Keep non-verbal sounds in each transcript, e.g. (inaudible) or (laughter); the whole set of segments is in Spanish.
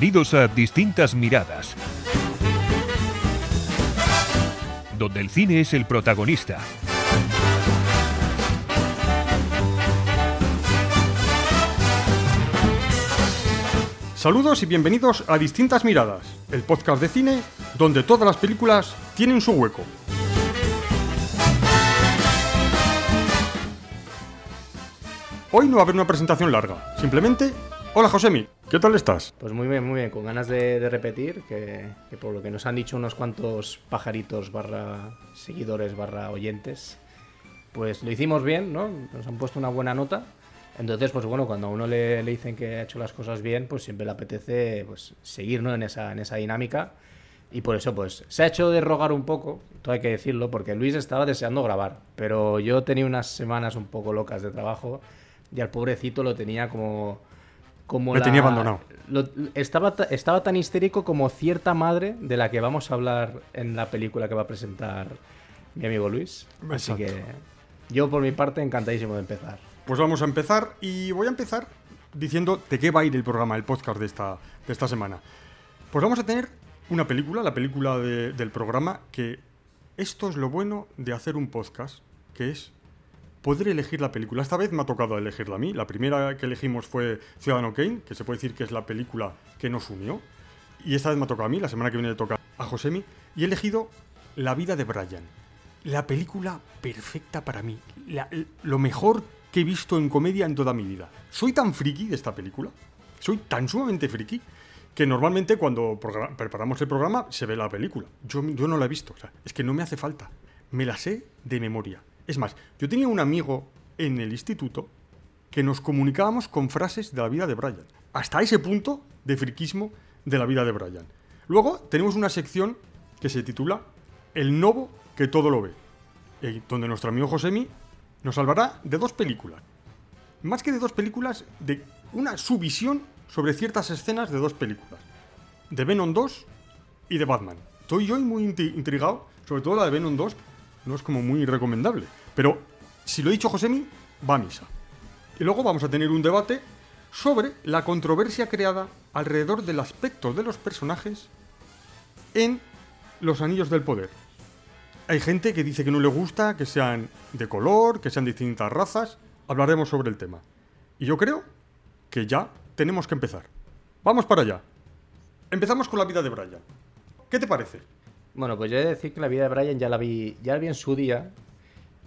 Bienvenidos a Distintas Miradas, donde el cine es el protagonista. Saludos y bienvenidos a Distintas Miradas, el podcast de cine donde todas las películas tienen su hueco. Hoy no va a haber una presentación larga, simplemente, hola Josemi, ¿qué tal estás? Pues muy bien, muy bien, con ganas de, de repetir, que, que por lo que nos han dicho unos cuantos pajaritos barra seguidores barra oyentes, pues lo hicimos bien, ¿no? Nos han puesto una buena nota. Entonces, pues bueno, cuando a uno le, le dicen que ha hecho las cosas bien, pues siempre le apetece pues, seguir ¿no? en, esa, en esa dinámica. Y por eso, pues, se ha hecho de rogar un poco, todo hay que decirlo, porque Luis estaba deseando grabar, pero yo tenía unas semanas un poco locas de trabajo y al pobrecito lo tenía como... como Me tenía abandonado. lo- estaba, ta- estaba tan histérico como cierta madre de la que vamos a hablar en la película que va a presentar mi amigo Luis. Así que yo, por mi parte, encantadísimo de empezar. Pues vamos a empezar y voy a empezar diciendo de qué va a ir el programa, el podcast de esta, de esta semana. Pues vamos a tener una película, la película de- del programa, que esto es lo bueno de hacer un podcast, que es poder elegir la película. Esta vez me ha tocado elegirla a mí. La primera que elegimos fue Ciudadano Kane, que se puede decir que es la película que nos unió. Y esta vez me ha tocado a mí, la semana que viene le toca a Josemi. Y he elegido La vida de Brian. La película perfecta para mí. La- lo mejor que he visto en comedia en toda mi vida. Soy tan friki de esta película. Soy tan sumamente friki que normalmente cuando preparamos el programa se ve la película. Yo, yo no la he visto. es que no me hace falta. Me la sé de memoria. Es más, yo tenía un amigo en el instituto que nos comunicábamos con frases de la vida de Brian. Hasta ese punto de friquismo de la vida de Brian. Luego tenemos una sección que se titula El Novo que todo lo ve, eh, donde nuestro amigo Josemi nos hablará de dos películas. Más que de dos películas, de una subvisión sobre ciertas escenas de dos películas. De Venom 2 y de Batman. Estoy yo muy intrigado, sobre todo la de Venom 2, no es como muy recomendable. Pero si lo ha dicho Josemi, va a misa. Y luego vamos a tener un debate sobre la controversia creada alrededor del aspecto de los personajes en Los Anillos del Poder. Hay gente que dice que no le gusta que sean de color, que sean distintas razas. Hablaremos sobre el tema. Y yo creo que ya tenemos que empezar. Vamos para allá. Empezamos con la vida de Brian. ¿Qué te parece? Bueno, pues yo he de decir que la vida de Brian ya la vi, ya la vi en su día.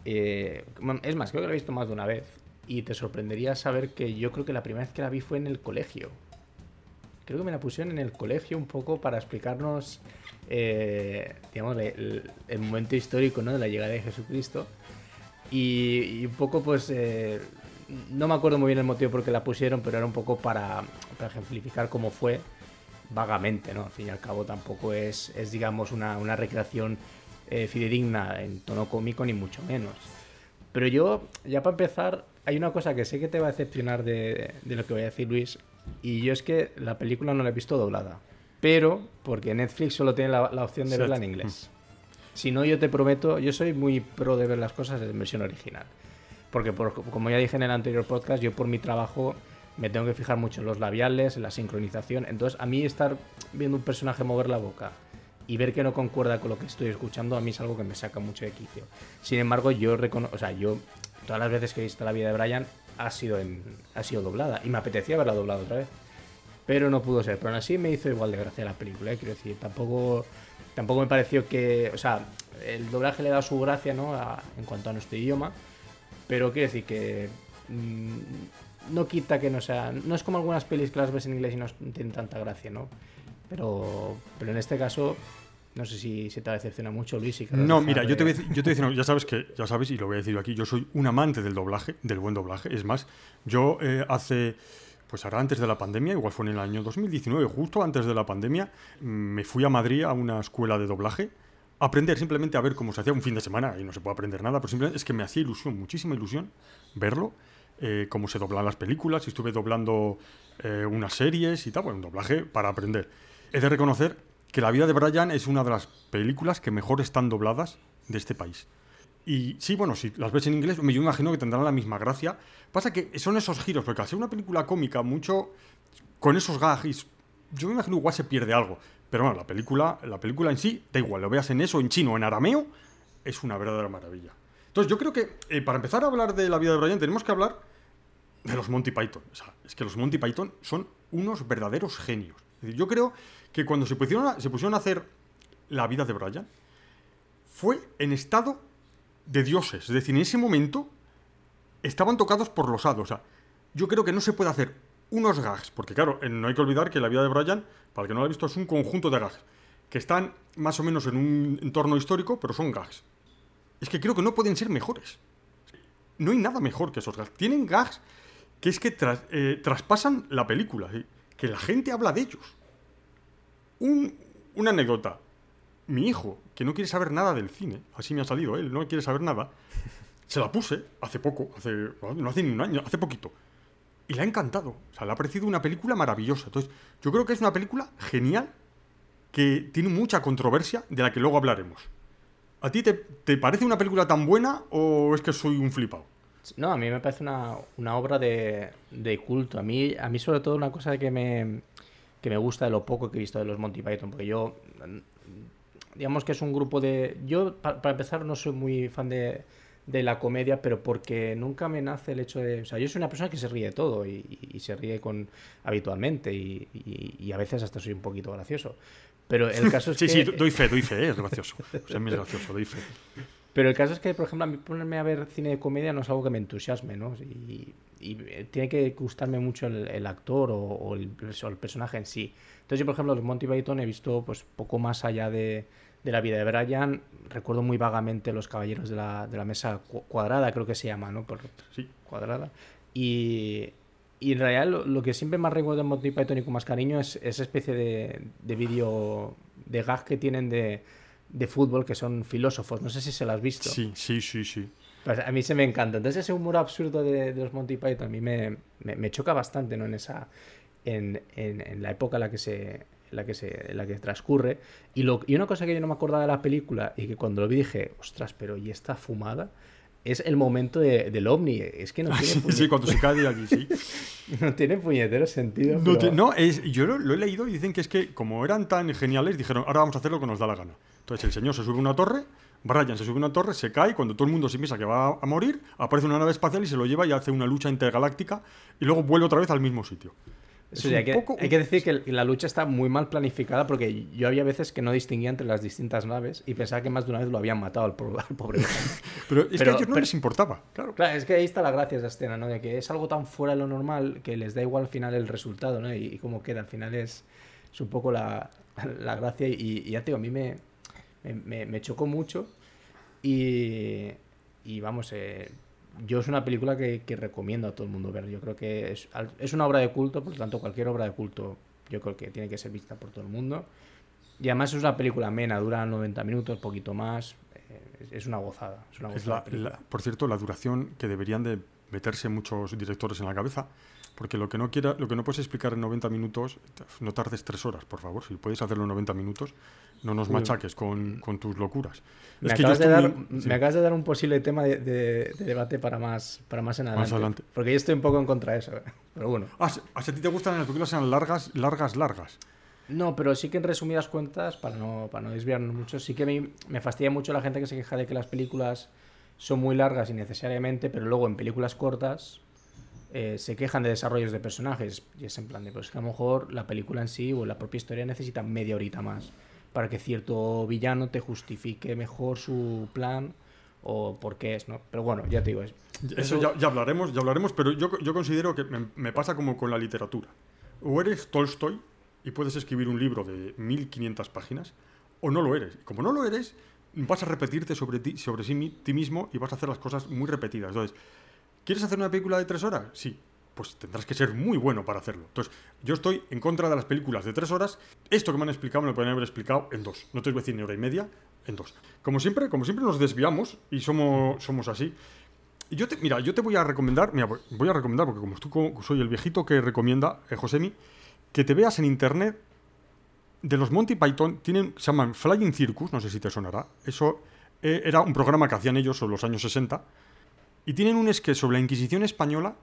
Eh, es más, creo que la he visto más de una vez. Y te sorprendería saber que yo creo que la primera vez que la vi fue en el colegio. Creo que me la pusieron en el colegio un poco para explicarnos, eh, digamos, el, momento histórico ¿no? de la llegada de Jesucristo. Y, y un poco, pues, eh, no me acuerdo muy bien el motivo por qué la pusieron, pero era un poco para, para ejemplificar cómo fue vagamente, ¿no? Al fin y al cabo tampoco es, es digamos, una, una recreación eh, fidedigna en tono cómico, ni mucho menos. Pero yo, ya para empezar, hay una cosa que sé que te va a decepcionar de, de lo que voy a decir Luis, y yo es que la película no la he visto doblada. Pero, porque Netflix solo tiene la, la opción de verla en inglés. Si no, yo te prometo, yo soy muy pro de ver las cosas en versión original. Porque, por- como ya dije en el anterior podcast, yo por mi trabajo me tengo que fijar mucho en los labiales, en la sincronización. Entonces, a mí estar viendo un personaje mover la boca y ver que no concuerda con lo que estoy escuchando, a mí es algo que me saca mucho de quicio. Sin embargo, yo reconozco, o sea, yo todas las veces que he visto la vida de Brian ha sido, en, ha sido doblada y me apetecía verla doblada otra vez. Pero no pudo ser. Pero aún así me hizo igual de gracia la película, ¿eh? quiero decir, tampoco, tampoco me pareció que, o sea, el doblaje le da su gracia, ¿no? En cuanto a nuestro idioma. Pero quiero decir que mm, no quita que no sea. No es como algunas pelis que las ves en inglés y no tienen tanta gracia, ¿no? Pero, pero en este caso, no sé si se te va a decepcionar mucho, Luis. querrás No, mira, yo te, voy a de- decir, yo te voy a decir, no, ya sabes que, ya sabes, y lo voy a decir aquí, yo soy un amante del doblaje, del buen doblaje. Es más, yo eh, hace, pues ahora antes de la pandemia, igual fue en el año 2019, justo antes de la pandemia, mm, me fui a Madrid a una escuela de doblaje. a Aprender simplemente a ver cómo se hacía un fin de semana y no se puede aprender nada, pero simplemente es que me hacía ilusión, muchísima ilusión verlo, eh, cómo se doblan las películas, y estuve doblando eh, unas series y tal, bueno, un doblaje para aprender. He de reconocer que La vida de Brian es una de las películas que mejor están dobladas de este país. Y sí, bueno, si las ves en inglés, me- yo imagino que tendrán la misma gracia. Pasa que son esos giros, porque al ser una película cómica, mucho con esos gags yo me imagino igual se pierde algo. Pero bueno, la película, la película en sí, da igual, lo veas en eso, en chino en arameo, es una verdadera maravilla. Entonces yo creo que eh, para empezar a hablar de la vida de Brian tenemos que hablar de los Monty Python. O sea, es que los Monty Python son unos verdaderos genios. Es yo creo que cuando se pusieron a, se pusieron a hacer la vida de Brian, fue en estado de dioses. Es decir, en ese momento estaban tocados por los hados. O sea, yo creo que no se puede hacer unos gags, porque claro, no hay que olvidar que la vida de Brian, para el que no lo ha visto, es un conjunto de gags, que están más o menos en un entorno histórico, pero son gags. Es que creo que no pueden ser mejores. No hay nada mejor que esos gags. Tienen gags que es que eh, traspasan la película, que la gente habla de ellos. una anécdota. Mi hijo, que no quiere saber nada del cine, así me ha salido, él no quiere saber nada, se la puse hace poco, hace, no hace ni un año, hace poquito. Y le ha encantado. O sea, le ha parecido una película maravillosa. Entonces, yo creo que es una película genial que tiene mucha controversia de la que luego hablaremos. ¿A ti te, te parece una película tan buena o es que soy un flipado? No, a mí me parece una, una obra de, de, culto. A mí, a mí, sobre todo, una cosa que me, que me gusta de lo poco que he visto de los Monty Python, porque yo, digamos que es un grupo de... Yo, para, empezar, no soy muy fan de, de, la comedia, pero porque nunca me nace el hecho de... O sea, yo soy una persona que se ríe de todo y, y, se ríe con habitualmente y, y, a veces hasta soy un poquito gracioso. Pero el (laughs) caso es sí, que... Sí, doy fe, doy fe, es gracioso. O sea, es gracioso, doy fe. Pero el caso es que, por ejemplo, a mí ponerme a ver cine de comedia no es algo que me entusiasme, ¿no? Y, eh, tiene que gustarme mucho el, actor o, el, personaje en sí. Entonces yo, por ejemplo, los Monty Python he visto pues poco más allá de, la vida de Brian. Recuerdo muy vagamente Los Caballeros de la, Mesa Cuadrada, creo que se llama, ¿no? Por, sí. Cuadrada. Y, en realidad lo, que siempre más recuerdo de Monty Python y con más cariño es esa especie de, de vídeo, de gag que tienen de de fútbol que son filósofos. No sé si se lo has visto. Sí, sí, sí, sí. Pues a mí se me encanta. Entonces ese humor absurdo de, los Monty Python a mí me, me, choca bastante, ¿no? En esa... En, en, la época en la que se, la que se la que transcurre y, lo, y una cosa que yo no me acordaba de la película y que cuando lo vi dije ostras pero y esta fumada es el momento de, del ovni es que no (laughs) tiene sí, cuando se cae allí sí (laughs) no tiene puñetero sentido no, no es, yo lo, lo, he leído y dicen que es que como eran tan geniales dijeron ahora vamos a hacer lo que nos da la gana entonces el señor se sube a una torre, Brian se sube a una torre, se cae, cuando todo el mundo se piensa que va a morir, aparece una nave espacial y se lo lleva y hace una lucha intergaláctica y luego vuelve otra vez al mismo sitio. hay, que, hay, que, decir que la lucha está muy mal planificada porque yo había veces que no distinguía entre las distintas naves y pensaba que más de una vez lo habían matado al, pobre. (laughs) pero es que a ellos no les importaba, claro. Claro, es que ahí está la gracia de esa escena, ¿no? De que es algo tan fuera de lo normal que les da igual al final el resultado, ¿no? Y, y cómo queda. Al final es, es un poco la, la gracia y, y ya te digo, a mí me, me, chocó mucho y, y vamos, eh, yo es una película que, recomiendo a todo el mundo ver. Yo creo que es, es, una obra de culto, por lo tanto cualquier obra de culto yo creo que tiene que ser vista por todo el mundo. Y además es una película amena, dura 90 minutos, poquito más. Eh, es, una gozada. Es una gozada por cierto, la duración que deberían de meterse muchos directores en la cabeza porque lo que no quiera, lo que no puedes explicar en 90 minutos, no tardes tres horas, por favor. Si puedes hacerlo en 90 minutos, no nos machaques con, con tus locuras. Me, acabas de dar, me, acabas de dar, un posible tema de, de, debate para más, para más en adelante, más adelante. Porque yo estoy un poco en contra de eso. ¿eh? Pero bueno. Ah, ¿A ti te gustan las películas sean largas, largas, largas? No, pero sí que en resumidas cuentas, para no, para no desviarnos mucho, sí que me, me fastidia mucho la gente que se queja de que las películas son muy largas innecesariamente, pero luego en películas cortas eh, se quejan de desarrollos de personajes. Y es en plan de, pues que a lo mejor la película en sí o la propia historia necesita media horita más para que cierto villano te justifique mejor su plan o por qué es, ¿no? Pero bueno, ya te digo. Es, eso, Ya, hablaremos, ya hablaremos, pero yo, yo considero que me, pasa como con la literatura. O eres Tolstoy y puedes escribir un libro de 1500 páginas, o no lo eres. Como no lo eres, vas a repetirte sobre ti, sobre sí, mismo y vas a hacer las cosas muy repetidas. Entonces, ¿Quieres hacer una película de tres horas? Sí. Pues tendrás que ser muy bueno para hacerlo. Entonces, yo estoy en contra de las películas de tres horas. Esto que me han explicado me lo pueden haber explicado en dos. No te voy a decir ni hora y media, en dos. Como siempre, como siempre nos desviamos y somos, somos así. Yo te, mira, yo te voy a recomendar, mira, voy a recomendar, porque como tú soy el viejito que recomienda, eh, Josemi, que te veas en internet de los Monty Python, tienen, se llaman Flying Circus, no sé si te sonará. Eso eh, era un programa que hacían ellos en los años 60 y tienen un sketch sobre la Inquisición española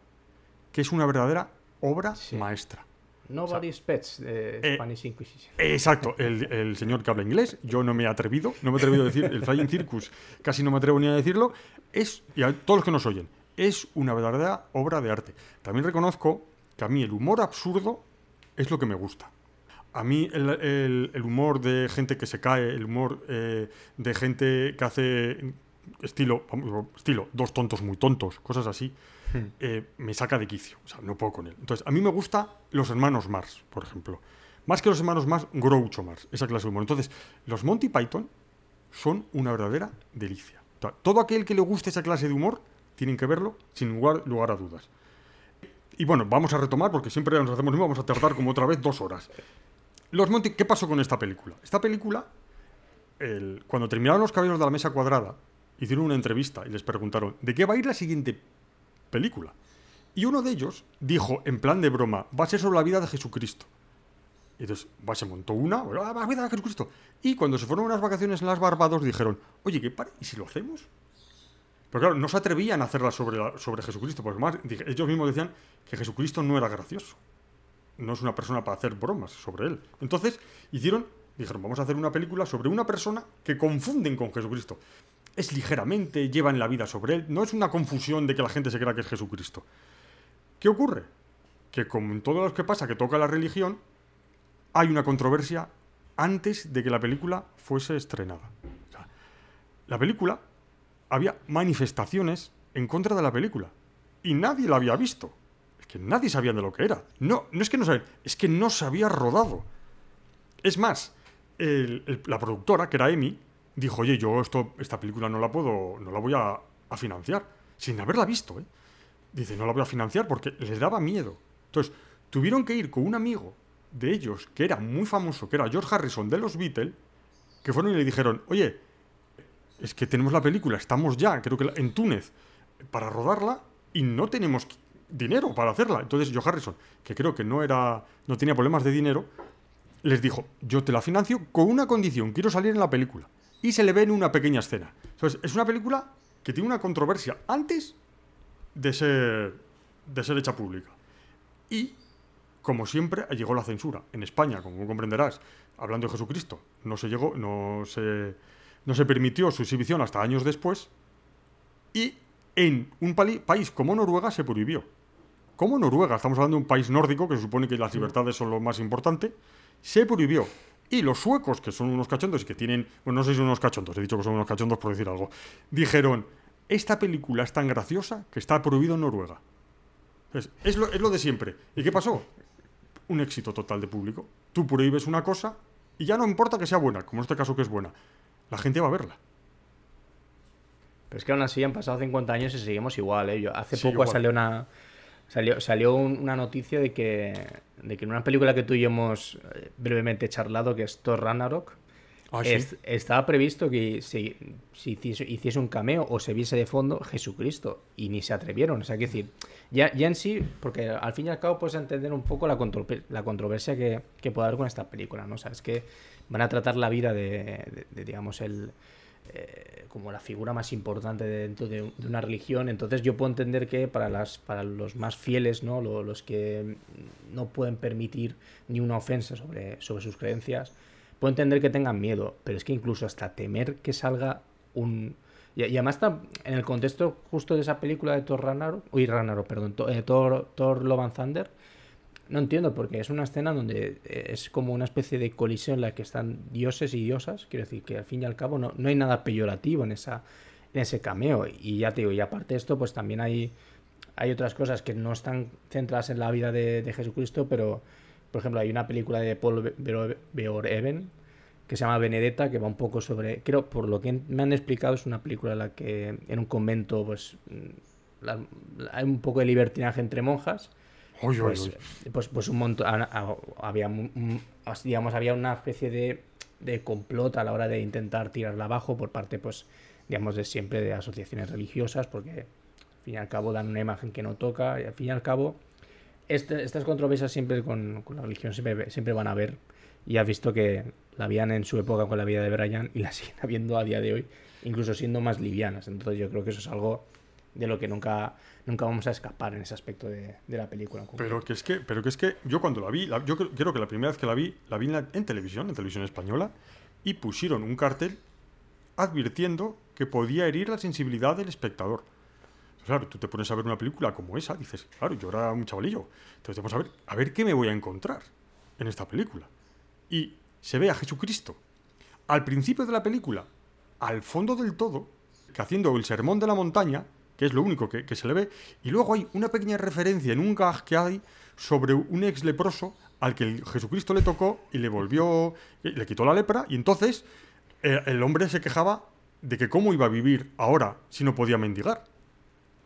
que es una verdadera obra maestra. Nobody's Pets de eh, Spanish Inquisition. Exacto, el, el señor que habla inglés, yo no me he atrevido, no me he atrevido a decir el Flying Circus, casi no me atrevo ni a decirlo, es, y a todos los que nos oyen, es una verdadera obra de arte. También reconozco que a mí el humor absurdo es lo que me gusta. A mí el, el- el humor de gente que se cae, el humor eh, de gente que hace estilo, estilo, dos tontos muy tontos, cosas así, eh, me saca de quicio. O sea, no puedo con él. Entonces, a mí me gusta los hermanos Mars, por ejemplo. Más que los hermanos Mars, Groucho Mars, esa clase de humor. Entonces, los Monty Python son una verdadera delicia. O sea, todo aquel que le guste esa clase de humor, tienen que verlo sin lugar, lugar a dudas. Y bueno, vamos a retomar porque siempre nos hacemos vamos a tardar como otra vez dos horas. Los Monty, ¿qué pasó con esta película? Esta película, el- cuando terminaron los caballeros de la mesa cuadrada, hicieron una entrevista y les preguntaron, ¿de qué va a ir la siguiente película? Y uno de ellos dijo, en plan de broma, va a ser sobre la vida de Jesucristo. Y entonces va, se montó una, bueno, "Ah, la vida de Jesucristo. Y cuando se fueron unas vacaciones en las Barbados dijeron, oye, ¿qué para? ¿Y si lo hacemos? Pero claro, no se atrevían a hacerla sobre, la- sobre Jesucristo, porque más ellos mismos decían que Jesucristo no era gracioso. No es una persona para hacer bromas sobre él. Entonces hicieron, dijeron, vamos a hacer una película sobre una persona que confunden con Jesucristo. Es ligeramente, llevan la vida sobre él, no es una confusión de que la gente se crea que es Jesucristo. ¿Qué ocurre? Que como en todo lo que pasa que toca la religión, hay una controversia antes de que la película fuese estrenada. La película había manifestaciones en contra de la película y nadie la había visto. Es que nadie sabía de lo que era. No, no es que no sabían, es que no se había rodado. Es más, la productora, que era Emi, dijo, oye, yo esta película no la puedo, no la voy a, a financiar, sin haberla visto, ¿eh? Dice, no la voy a financiar porque les daba miedo. Entonces, tuvieron que ir con un amigo de ellos, que era muy famoso, que era George Harrison de los Beatles, que fueron y le dijeron, oye, es que tenemos la película, estamos ya, creo que en Túnez, para rodarla y no tenemos dinero para hacerla. Entonces, George Harrison, que creo que no era, no tenía problemas de dinero, les dijo, yo te la financio con una condición, quiero salir en la película. Y se le ve en una pequeña escena. Entonces, es una película que tiene una controversia antes de ser, de ser hecha pública. Y, como siempre, llegó la censura. En España, como comprenderás, hablando de Jesucristo, no se llegó, no se, no se permitió su exhibición hasta años después. Y en un país como Noruega se prohibió. Como Noruega, estamos hablando de un país nórdico que se supone que las libertades son lo más importante, se prohibió. Y los suecos, que son unos cachondos y que tienen, bueno, no sé si son unos cachondos, he dicho que son unos cachondos por decir algo, dijeron, esta película es tan graciosa que está prohibido en Noruega. Es, es lo, es lo de siempre. ¿Y qué pasó? Un éxito total de público. Tú prohíbes una cosa y ya no importa que sea buena, como en este caso que es buena. La gente va a verla. Pero es que aún así han pasado 50 años y seguimos igual, ¿eh? Yo, hace Sí, poco igual. salió una salió, salió un- una noticia de que, de que en una película que tú y yo hemos eh, brevemente charlado, que es Thor Ragnarok, Ah, sí. es- estaba previsto que se, se hiciese, hiciese un cameo o se viese de fondo Jesucristo y ni se atrevieron. O sea, que decir, ya, ya en sí, porque al fin y al cabo puedes entender un poco la, controver- la controversia que, que puede haber con esta película, ¿no? O sea, es que van a tratar la vida de, de- de, digamos, el eh, como la figura más importante dentro de, una religión. Entonces yo puedo entender que para, las, para los más fieles, ¿no? Lo- los que no pueden permitir ni una ofensa sobre, sobre sus creencias, puedo entender que tengan miedo, pero es que incluso hasta temer que salga un... Y, además está en el contexto justo de esa película de Thor Ragnarok, uy, Ragnarok, perdón, eh, Thor, Thor Love and Thunder, no entiendo, porque es una escena donde eh, es como una especie de colisión en la que están dioses y diosas. Quiero decir que al fin y al cabo no, no hay nada peyorativo en, esa, en ese cameo. Y ya te digo, y aparte de esto, pues también hay, hay otras cosas que no están centradas en la vida de, Jesucristo, pero por ejemplo hay una película de Paul Verhoeven que se llama Benedetta, que va un poco sobre, creo, por lo que me han explicado, es una película en la que en un convento pues mm, hay un poco de libertinaje entre monjas Uy, pues, uy. pues, pues un montón. a- a- Había, digamos, había una especie de, de complot a la hora de intentar tirarla abajo por parte, pues, digamos, de siempre de asociaciones religiosas, porque al fin y al cabo dan una imagen que no toca, y al fin y al cabo, este- estas controversias siempre con, con la religión siempre, siempre van a haber. Y has visto que la habían en su época con la vida de Brian y la (laughs) siguen habiendo a día de hoy, incluso siendo más livianas. Entonces yo creo que eso es algo de lo que nunca, nunca vamos a escapar en ese aspecto de, de la película. Pero que es que, pero que es que yo cuando la vi, la- yo creo, que la primera vez que la vi, la vi en, la- en televisión, en televisión española, y pusieron un cartel advirtiendo que podía herir la sensibilidad del espectador. Claro, tú te pones a ver una película como esa, dices, claro, yo era un chavalillo. Entonces pones a ver, a ver qué me voy a encontrar en esta película. Y se ve a Jesucristo al principio de la película, al fondo del todo, que haciendo el sermón de la montaña, que es lo único que, que se le ve, y luego hay una pequeña referencia en un gag que hay sobre un ex leproso al que el Jesucristo le tocó y le volvió, y le quitó la lepra, y entonces eh, el hombre se quejaba de que cómo iba a vivir ahora si no podía mendigar.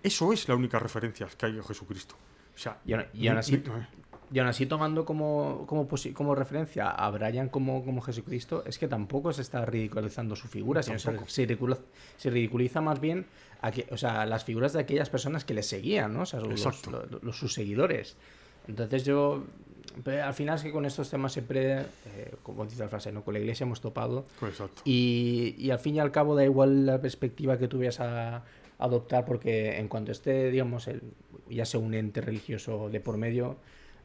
Eso es la única referencia que hay a Jesucristo. O sea, Y aún- y aún así- no- no- Y aún así, tomando como, como, como referencia a Brian como, como Jesucristo, es que tampoco se está ridiculizando su figura, sino se, se ridicula- se ridiculiza más bien a que- o sea, las figuras de aquellas personas que le seguían, ¿no? O sea, los, los- los- sus seguidores. Entonces yo, al final es que con estos temas siempre, eh, como dice la frase, ¿no? con la iglesia hemos topado Exacto. y, y al fin y al cabo da igual la perspectiva que tú vayas a adoptar porque en cuanto esté, digamos, el, ya sea un ente religioso de por medio,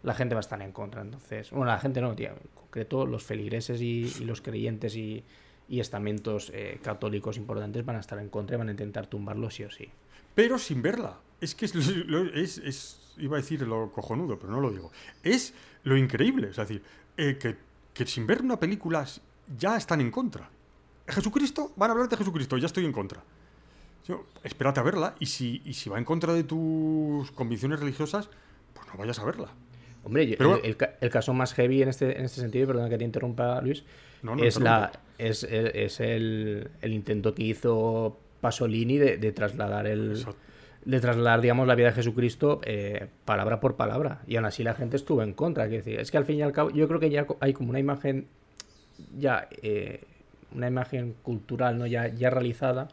la gente va a estar en contra. Entonces, bueno, la gente no, tío, en concreto los feligreses y, y los creyentes y, y estamentos eh, católicos importantes van a estar en contra y van a intentar tumbarlo sí o sí. pero sin verla. Es que es, es- es- iba a decir lo cojonudo, pero no lo digo. Es lo increíble, es decir, eh, que, que sin ver una película ya están en contra. Jesucristo, van a hablar de Jesucristo, ya estoy en contra. Yo, espérate a verla y si, y si va en contra de tus convicciones religiosas, pues no vayas a verla. Hombre, yo- Pero el, bueno. el ca- el caso más heavy en este, en este sentido, y perdona que te interrumpa, Luis, No, no, es, la, es, el, es el, el intento que hizo Pasolini de, de trasladar el, Exacto. de trasladar, digamos, la vida de Jesucristo eh, palabra por palabra. Y aún así la gente estuvo en contra. Decir, es que al fin y al cabo, yo creo que ya hay como una imagen, ya, eh, una imagen cultural, ¿no? Ya, ya realizada.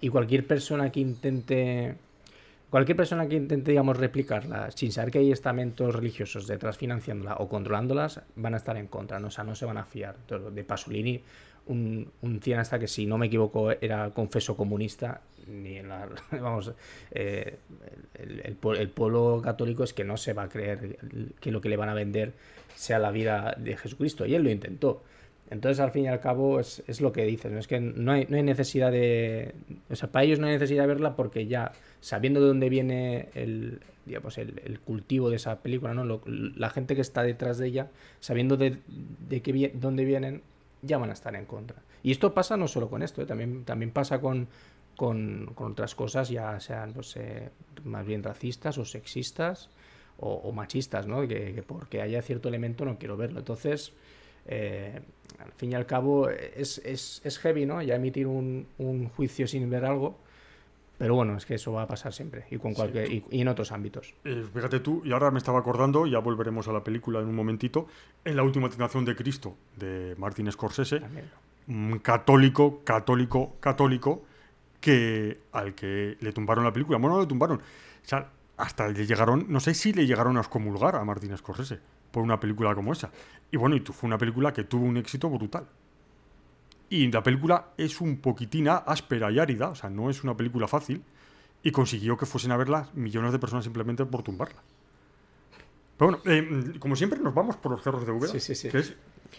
Y cualquier persona que intente. Cualquier persona que intente, digamos, replicarla sin saber que hay estamentos religiosos detrás financiándola o controlándolas, van a estar en contra, ¿no? O sea, no se van a fiar. De Pasolini, un, un cineasta que, si no me equivoco, era confeso comunista, ni en la, (laughs) vamos, eh, el, el el pueblo católico es que no se va a creer que lo que le van a vender sea la vida de Jesucristo. Y él lo intentó. Entonces, al fin y al cabo, es, es lo que dices. ¿no? Es que no hay, no hay necesidad de. O sea, para ellos no hay necesidad de verla porque ya, sabiendo de dónde viene el, digamos, el, el cultivo de esa película, ¿no? Lo- la gente que está detrás de ella, sabiendo de, de qué dónde vienen, ya van a estar en contra. Y esto pasa no solo con esto, ¿eh? también, también pasa con, con, con otras cosas, ya sean pues, eh, más bien racistas o sexistas o, o machistas, ¿no? Que, que porque haya cierto elemento no quiero verlo. Entonces, eh, al fin y al cabo, es, es, es heavy, ¿no? Ya emitir un, un juicio sin ver algo. Pero bueno, es que eso va a pasar siempre y, con Sí, cualquier, tú- y, y en otros ámbitos. Eh, fíjate tú, y ahora me estaba acordando, ya volveremos a la película en un momentito, en La Última Tentación de Cristo, de Martin Scorsese, También. un católico, católico, católico, que al que le tumbaron la película. Bueno, no le tumbaron. O sea, hasta le llegaron, no sé si le llegaron a excomulgar a Martin Scorsese por una película como esa. Y bueno, y fue una película que tuvo un éxito brutal. Y la película es un poquitín áspera y árida, o sea, no es una película fácil, y consiguió que fuesen a verla millones de personas simplemente por tumbarla. Pero bueno, eh, como siempre nos vamos por los cerros de Úbeda, Sí, sí, sí. Que, es,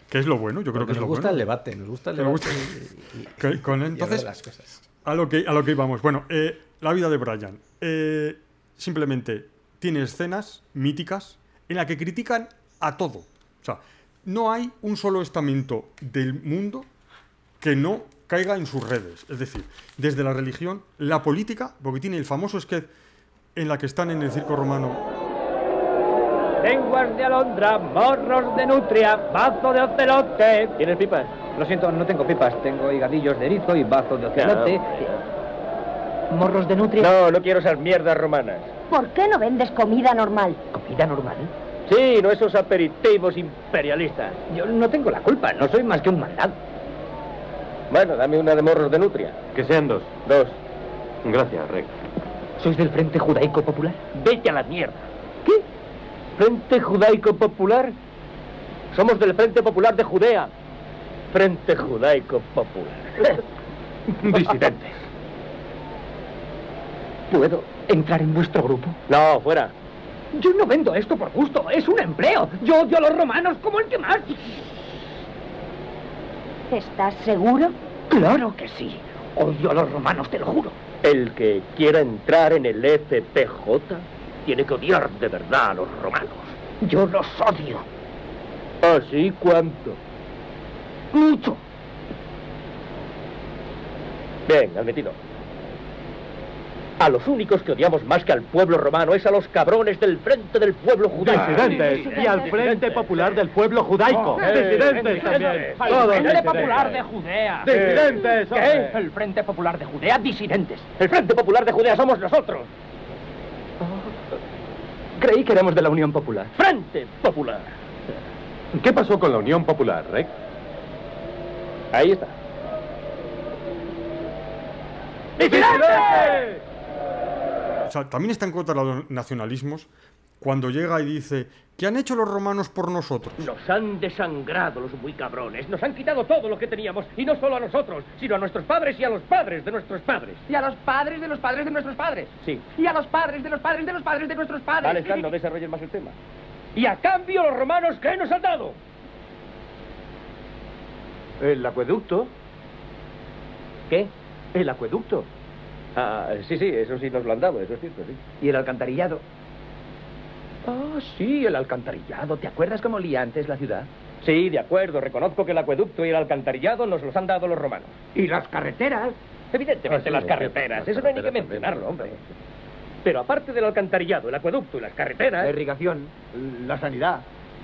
que es lo bueno, yo creo que es nos lo gusta bueno. el debate, nos gusta el debate. gusta. y- y- Que- con- y entonces, las cosas. a lo que, a lo que íbamos. Bueno, eh, la vida de Brian. Eh, simplemente tiene escenas míticas en la que critican a todo. O sea, no hay un solo estamento del mundo que no caiga en sus redes. Es decir, desde la religión, la política, porque tiene el famoso sketch en la que están en el circo romano. Lenguas de alondra, morros de nutria, bazo de ocelote. ¿Tienes pipas? Lo siento, no tengo pipas. Tengo higadillos de erizo y bazo de ocelote. ¿Morros de nutria? No, no quiero esas mierdas romanas. ¿Por qué no vendes comida normal? ¿Comida normal? Sí, no esos aperitivos imperialistas. Yo no tengo la culpa, no soy más que un mandado. Bueno, dame una de morros de nutria. Que sean dos. Dos. Gracias, Rex. ¿Sois del Frente Judaico Popular? Vete a la mierda. ¿Qué? ¿Frente Judaico Popular? Somos del Frente Popular de Judea. Frente Judaico Popular. (laughs) Disidentes. ¿Puedo entrar en vuestro grupo? No, fuera. Yo no vendo esto por gusto, es un empleo. Yo odio a los romanos como el que más. ¿Estás seguro? Claro que sí. Odio a los romanos, te lo juro. El que quiera entrar en el FPJ tiene que odiar de verdad a los romanos. Yo los odio. ¿Así cuánto? Mucho. Bien, admitido. A los únicos que odiamos más que al pueblo romano es a los cabrones del Frente del Pueblo Judaico. Disidentes y al Frente Popular del Pueblo Judaico. Disidentes también. Al Todos Frente disidentes. Popular de Judea. Disidentes. ¿Qué? El Frente Popular de Judea, disidentes. El Frente Popular de Judea somos nosotros. Creí que éramos de la Unión Popular. Frente Popular. ¿Qué pasó con la Unión Popular, Rex? Ahí está. ¡Disidentes! O sea, también está en contra de los nacionalismos cuando llega y dice, ¿qué han hecho los romanos por nosotros? Nos han desangrado los muy cabrones. Nos han quitado todo lo que teníamos. Y no solo a nosotros, sino a nuestros padres y a los padres de nuestros padres. Y a los padres de los padres de nuestros padres. Sí. Y a los padres de los padres de los padres de nuestros padres. Vale, Stan, no desarrolles más el tema. Y a cambio los romanos, ¿qué nos han dado? El acueducto. ¿Qué? El acueducto. Ah, sí, sí, eso sí nos lo han dado, eso es cierto, sí. ¿Y el alcantarillado? Ah, sí, el alcantarillado. ¿Te acuerdas cómo olía antes la ciudad? Sí, de acuerdo. Reconozco que el acueducto y el alcantarillado nos los han dado los romanos. ¿Y las carreteras? Evidentemente Ah, sí, las carreteras. las Eso no hay ni que mencionarlo, hombre. Pero aparte del alcantarillado, el acueducto y las carreteras... La irrigación. La sanidad.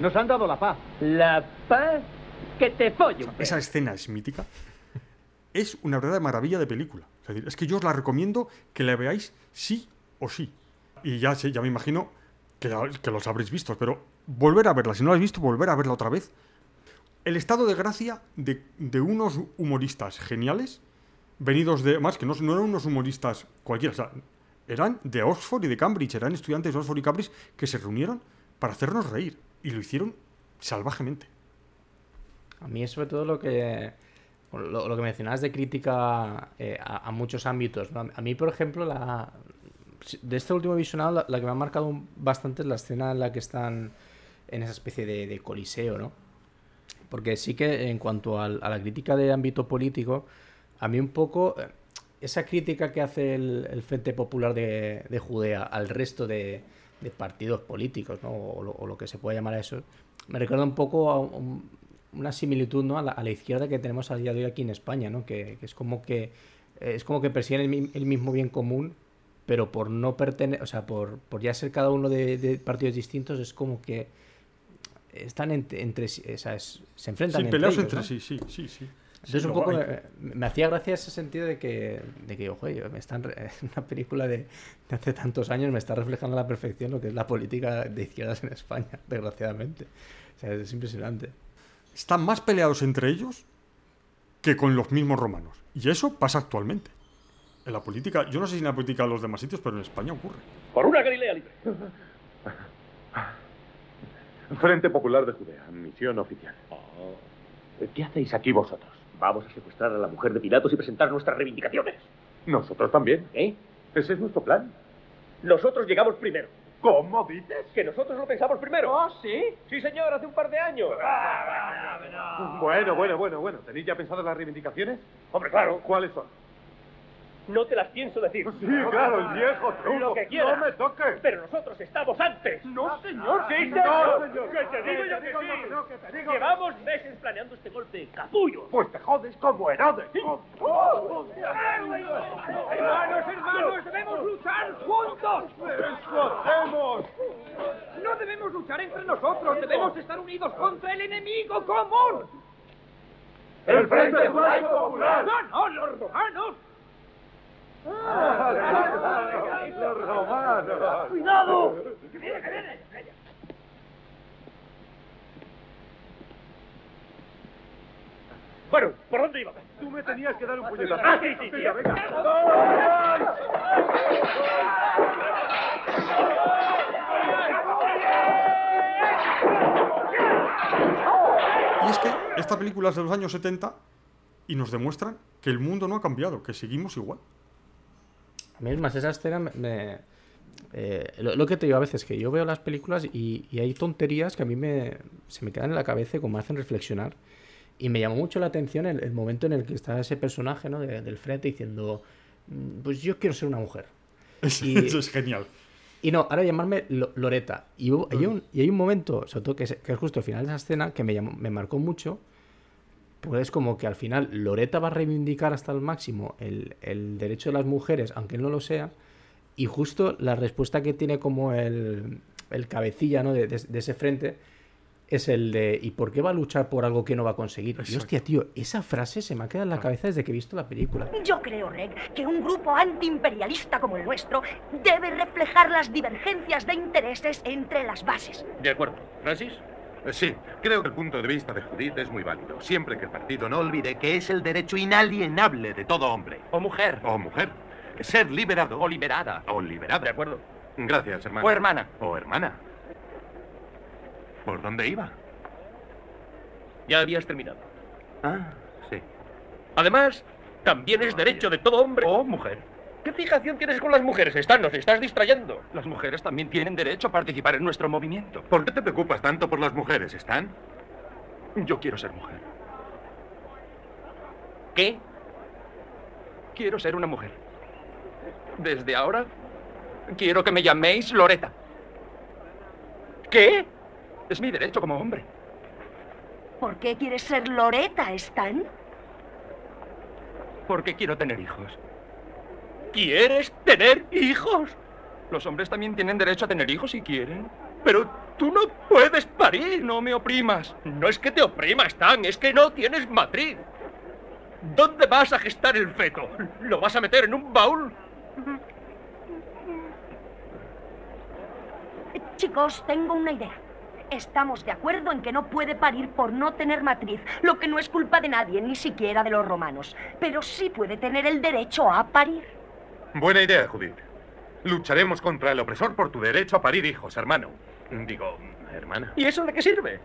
Nos han dado la paz. La paz que te follo. un Esa escena es mítica. Es una verdadera maravilla de película. Es decir, es que yo os la recomiendo que la veáis sí o sí. Y ya sé, ya me imagino que, que los habréis visto, pero volver a verla. Si no la habéis visto, volver a verla otra vez. El estado de gracia de, de unos humoristas geniales, venidos de. Más que no, no eran unos humoristas cualquiera, o sea, eran de Oxford y de Cambridge, eran estudiantes de Oxford y Cambridge que se reunieron para hacernos reír. Y lo hicieron salvajemente. A mí es sobre todo lo que lo, lo que mencionabas de crítica eh, a, a muchos ámbitos. A mí, por ejemplo, la, de este último visionado, la, que me ha marcado bastante es la escena en la que están en esa especie de, coliseo, ¿no? Porque sí que en cuanto al- a, la crítica de ámbito político, a mí un poco eh, esa crítica que hace el, el Frente Popular de, de Judea al resto de, de partidos políticos, ¿no? O lo, o lo que se puede llamar a eso, me recuerda un poco a un- una similitud ¿no? a, la, a la izquierda que tenemos a día de hoy aquí en España, ¿no? que, que es como que es como que persiguen el, el mismo bien común, pero por no pertenecer, o sea, por, por ya ser cada uno de, de partidos distintos, es como que están entre, entre sí, o sea, es- se enfrentan Sí, entre ellos, entre ¿no? sí, sí, sí, sí. Entonces Sí, un poco hay. me, me hacía gracia ese sentido de que, de que ojo, yo, me están re- (laughs) una película de, de hace tantos años me está reflejando a la perfección lo que es la política de izquierdas en España, (laughs) desgraciadamente. O sea, es impresionante. Están más peleados entre ellos que con los mismos romanos. Y eso pasa actualmente. En la política, yo no sé si en la política de los demás sitios, pero en España ocurre. Por una Galilea libre. Frente Popular de Judea, misión oficial. ¿Qué hacéis aquí vosotros? Vamos a secuestrar a la mujer de Pilatos y presentar nuestras reivindicaciones. Nosotros también. ¿Eh? Ese es nuestro plan. Nosotros llegamos primero. ¿Cómo dices? Que nosotros lo pensamos primero. ¿Oh, sí? Sí, señor, hace un par de años. Bueno, bueno, bueno, bueno. ¿Tenéis ya pensadas las reivindicaciones? Hombre, claro. ¿Cuáles son? No te las pienso decir. Sí, claro, el viejo truco. Lo que quieras. No me toques. Pero nosotros estamos antes. No, señor. Sí, No, señor. señor. Que te digo yo que sí. Llevamos meses planeando este golpe capullo. Pues te jodes como Herodes. Hermanos, hermanos, debemos luchar juntos. ¡Eso hacemos! No debemos luchar entre nosotros, debemos estar unidos contra el enemigo común. ¡El Frente Popular! No, no, los romanos. Los romanos. ¡Cuidado! Bueno, ¿por dónde iba? Tú me tenías que dar un puñetazo. Ah, sí, sí, sí. Venga, venga. Y es que esta película es de los años 70 y nos demuestran que el mundo no ha cambiado, que seguimos igual. A mí es más, esa escena me... me- eh, lo, lo que te digo a veces, que yo veo las películas y, y hay tonterías que a mí me, se me quedan en la cabeza y como me hacen reflexionar. Y me llamó mucho la atención el, el momento en el que está ese personaje ¿no? de- del frente diciendo, "Mm, pues yo quiero ser una mujer. (laughs) Y- Eso es genial. Y no, ahora llamarme Lo- Loreta. Y, hubo- hay un, y hay un momento, sobre todo que es, que es justo al final de esa escena, que me, llamó- me marcó mucho. Pues es como que al final Loreta va a reivindicar hasta el máximo el, el derecho de las mujeres, aunque él no lo sea. Y justo la respuesta que tiene como el, el cabecilla ¿no? de, de- de ese frente es el de ¿y por qué va a luchar por algo que no va a conseguir? Y hostia, tío, esa frase se me ha quedado en la cabeza desde que he visto la película. Yo creo, Reg, que un grupo antiimperialista como el nuestro debe reflejar las divergencias de intereses entre las bases. De acuerdo. ¿Francis? Eh, Sí, creo que el punto de vista de Judith es muy válido, siempre que el partido no olvide olvide que es el derecho inalienable de todo hombre. ¿O mujer? o mujer ser liberado O liberada. o liberada. De acuerdo. Gracias, hermano. O hermana. O hermana. ¿Por dónde iba? Ya habías terminado. Ah, sí. Además, también es derecho de todo hombre. O mujer. ¿Qué fijación tienes con las mujeres? Están, nos estás distrayendo. Las mujeres también tienen derecho a participar en nuestro movimiento. ¿Por qué te preocupas tanto por las mujeres, Stan? Yo quiero ser mujer. ¿Qué? Quiero ser una mujer. Desde ahora, quiero que me llaméis Loreta. ¿Qué? Es mi derecho como hombre. ¿Por qué quieres ser Loreta, Stan? Porque quiero tener hijos. ¿Quieres tener hijos? Los hombres también tienen derecho a tener hijos si quieren. Pero tú no puedes parir. No me oprimas. No es que te oprima, Stan, es que no tienes matriz. ¿Dónde vas a gestar el feto? ¿Lo vas a meter en un baúl? Chicos, tengo una idea. Estamos de acuerdo en que no puede parir por no tener matriz, lo que no es culpa de nadie, ni siquiera de los romanos. Pero sí puede tener el derecho a parir. Buena idea, Judith. Lucharemos contra el opresor por tu derecho a parir hijos, hermano. Digo, hermana. ¿Y eso de qué sirve?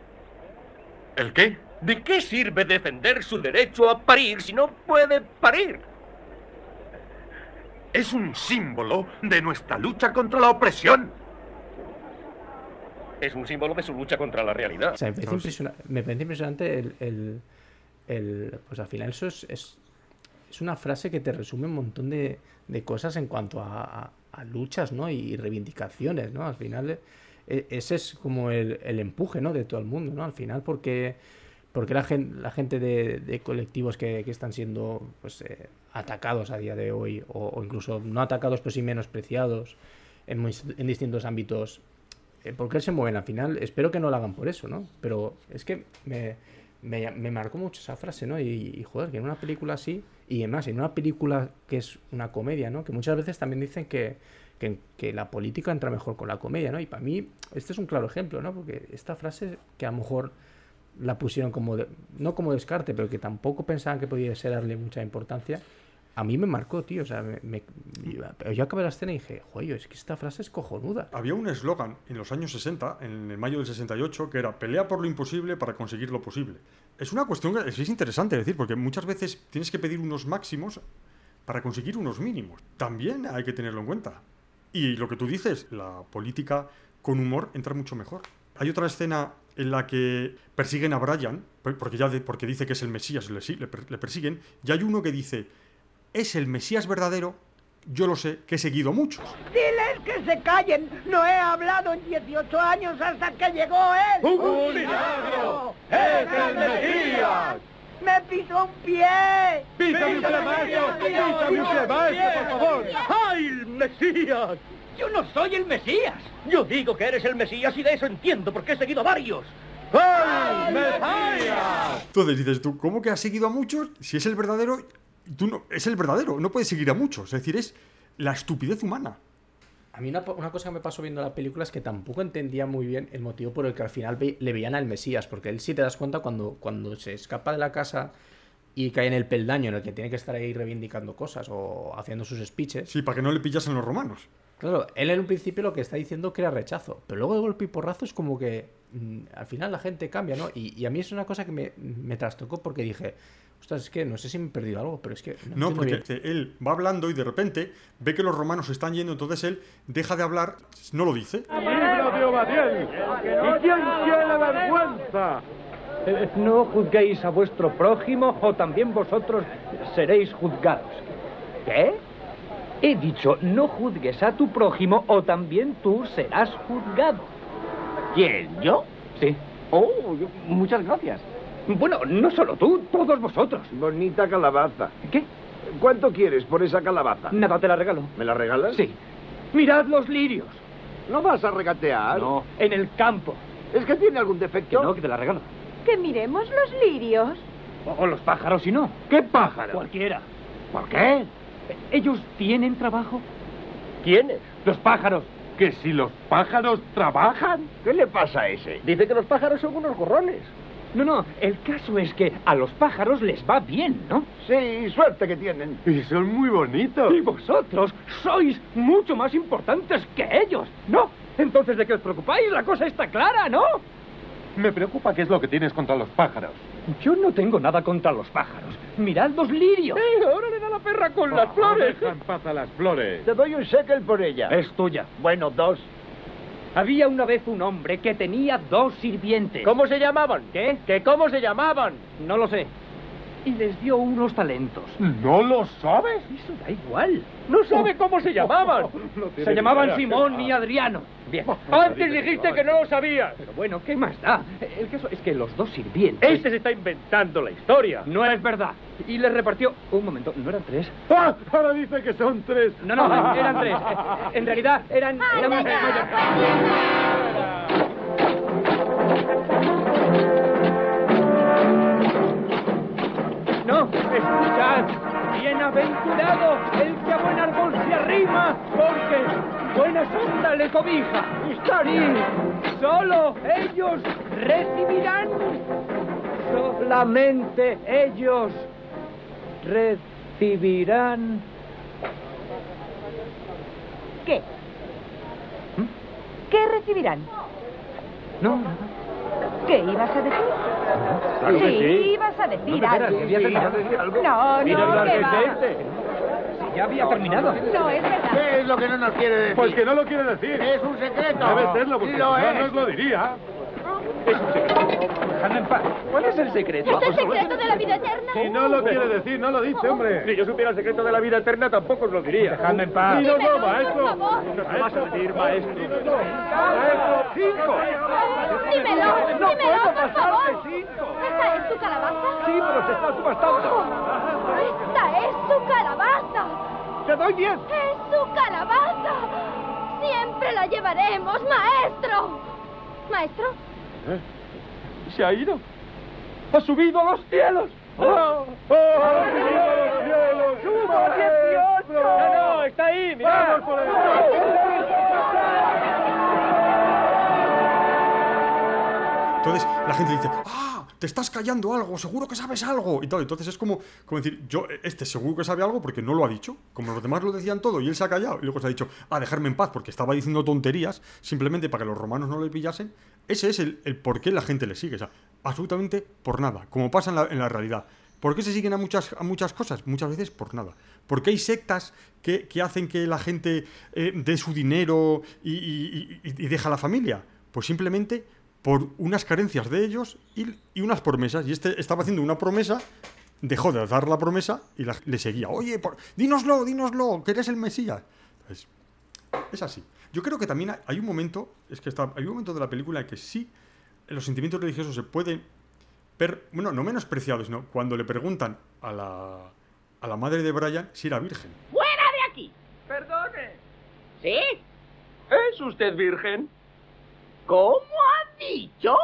¿El qué? ¿De qué sirve defender su derecho a parir si no puede parir? Es un símbolo de nuestra lucha contra la opresión. Es un símbolo de su lucha contra la realidad. O sea, me parece, impresiona- me parece impresionante el, el- el- Pues al final eso es, es, es una frase que te resume un montón de, de cosas en cuanto a, a- a luchas, ¿no? Y reivindicaciones, ¿no? Al final e- ese es como el, el empuje, ¿no? De todo el mundo, ¿no? Al final porque... Porque la gente, la gente de, de colectivos que, que están siendo pues, eh, atacados a día de hoy, o, o incluso no atacados, pero sí menospreciados en, muy- en distintos ámbitos, eh, ¿por qué se mueven al final? Espero que no lo hagan por eso, ¿no? Pero es que me, me, me marcó mucho esa frase, ¿no? Y, y, joder, que en una película así, y además en una película que es una comedia, ¿no? Que muchas veces también dicen que, que, la política entra mejor con la comedia, ¿no? Y para mí este es un claro ejemplo, ¿no? Porque esta frase que a lo mejor la pusieron como, no como descarte, pero que tampoco pensaban que podía ser darle mucha importancia, a mí me marcó, tío. O sea, me, me- yo, acabé la escena y dije, joder, es que esta frase es cojonuda. Había un eslogan en los años 60, en el mayo del 68, que era pelea por lo imposible para conseguir lo posible. Es una cuestión que es interesante decir, porque muchas veces tienes que pedir unos máximos para conseguir unos mínimos. También hay que tenerlo en cuenta. Y lo que tú dices, la política con humor entra mucho mejor. Hay otra escena en la que persiguen a Brian, por- porque, ya de- porque dice que es el Mesías, le, le persiguen, y hay uno que dice, es el Mesías verdadero, yo lo sé, que he seguido a muchos. Diles que se callen. No he hablado en 18 años hasta que llegó él. ¡Un milagro! ¡Es el Mesías! Me pisó un pie. ¡Písame usted más! ¡Písame usted más, por favor! ¡Ay, el Mesías! Yo no soy el Mesías. Yo digo que eres el Mesías y de eso entiendo porque he seguido a varios. ¡El Mesías! Entonces dices tú, ¿cómo que has seguido a muchos? Si es el verdadero, tú no, es el verdadero, no puedes seguir a muchos. Es decir, es la estupidez humana. A mí una, una, cosa que me pasó viendo la película es que tampoco entendía muy bien el motivo por el que al final ve, le veían al Mesías, porque él sí te das cuenta cuando, cuando se escapa de la casa y cae en el peldaño en el que tiene que estar ahí reivindicando cosas o haciendo sus speeches. Sí, para que no le pillasen los romanos. Claro, él en un principio lo que está diciendo que era rechazo, pero luego de golpe y porrazo es como que mmm, al final la gente cambia, ¿no? Y, y, a mí es una cosa que me, me trastocó porque dije, ostras, es que no sé si me he perdido algo, pero es que... No, no porque bien. él va hablando y de repente ve que los romanos están yendo, entonces él deja de hablar, no lo dice. ¿Y quién tiene vergüenza? Eh, no juzguéis a vuestro prójimo o también vosotros seréis juzgados. ¿Qué? He dicho, no juzgues a tu prójimo o también tú serás juzgado. ¿Quién? ¿Yo? Sí. Oh, muchas gracias. Bueno, no solo tú, todos vosotros. Bonita calabaza. ¿Qué? ¿Cuánto quieres por esa calabaza? Nada, te la regalo. ¿Me la regalas? Sí. Mirad los lirios. ¿No vas a regatear? No, en el campo. ¿Es que tiene algún defecto? Que no, que te la regalo. Que miremos los lirios. O, o los pájaros, si no. ¿Qué pájaros? Cualquiera. ¿Por qué? ¿Ellos tienen trabajo? ¿Quiénes? Los pájaros. ¿Que si los pájaros trabajan? ¿Qué le pasa a ese? Dice que los pájaros son unos gorrones. No, no, el caso es que a los pájaros les va bien, ¿no? Sí, suerte que tienen. Y son muy bonitos. Y vosotros sois mucho más importantes que ellos, ¿no? Entonces, ¿de qué os preocupáis? La cosa está clara, ¿no? Me preocupa qué es lo que tienes contra los pájaros. Yo no tengo nada contra los pájaros. Mirad los lirios. ¡Eh! Ahora le da la perra con oh, las flores. Deja en paz a las flores. Te doy un shekel por ella. Es tuya. Bueno, dos. Había una vez un hombre que tenía dos sirvientes. ¿Cómo se llamaban? ¿Qué? ¿Que cómo se llamaban? No lo sé. Y les dio unos talentos. ¿No lo sabes? Eso da igual. No sabe cómo se (laughs) llamaban. No se llamaban Simón y Adriano. Bien. Antes dijiste que no lo sabías. Pero bueno, ¿qué más da? El caso es que los dos sirvientes... Este se está inventando la historia. No es verdad. Y les repartió... Un momento, ¿no eran tres? ¡Ah! Ahora dice que son tres. No, no, (laughs) eran tres. En realidad eran... eran No, escuchad. Bienaventurado el que a buen árbol se arrima, porque buena sombra le cobija. Sí, solo ellos recibirán. Solamente ellos recibirán. ¿Qué? ¿Mm? ¿Qué recibirán? No, ¿Qué ibas a decir? Claro sí, que sí. ibas a decir No, algo. que había terminado de decir algo. No, Mira no, que va. arbete. Si ya había terminado. No, es verdad. ¿Qué es lo que no nos quiere decir? Pues que no lo quiere decir. Es un secreto. Debe serlo, porque Lo si no, es. no os lo diría. Dejadme en paz. ¿Cuál es el secreto? ¿Es el secreto de la vida eterna? Si no lo quiere decir, no lo dice, hombre. Si yo supiera el secreto de la vida eterna, tampoco os lo diría. Dejadme en paz. Dínoslo, Dímelo, maestro. por favor. No te vas a decir, maestro. Maestro, cinco. Dímelo, No dímelo, puedo por favor. cinco. ¿Esta es tu calabaza? Sí, pero se está subastando. ¡Esta es su calabaza! Te doy diez. ¡Es su calabaza! ¡Siempre la llevaremos, maestro! ¿Maestro? Se ha ido. Ha subido a los cielos. ¡Oh! ¡Oh! ¡Ha subido a los cielos! ¡Subo No, no, está ahí, mirad. ¡Vamos por el... Entonces la gente dice, ¡ah! Te estás callando algo, seguro que sabes algo. Y todo. Entonces es como, como decir, yo, este seguro que sabe algo porque no lo ha dicho. Como los demás lo decían todo y él se ha callado. Y luego se ha dicho, ah, dejarme en paz porque estaba diciendo tonterías simplemente para que los romanos no le pillasen. Ese es el, el por qué la gente le sigue. O sea, absolutamente por nada. Como pasa en la, realidad. ¿Por qué se siguen a muchas, a muchas cosas? Muchas veces por nada. Porque hay sectas que, que hacen que la gente eh, dé su dinero y, deja a la familia. Pues simplemente por unas carencias de ellos y, y unas promesas. Y este estaba haciendo una promesa, dejó de dar la promesa y la- le seguía. Oye, por- dínoslo, dínoslo, que eres el Mesías. Es así. Yo creo que también hay- hay un momento, es que está, hay un momento de la película en que sí los sentimientos religiosos se pueden ver, bueno, no menospreciados, sino cuando le preguntan a la, a la madre de Brian si era virgen. ¡Fuera de aquí! Perdone. ¿Sí? ¿Es usted virgen? ¿Cómo ha dicho?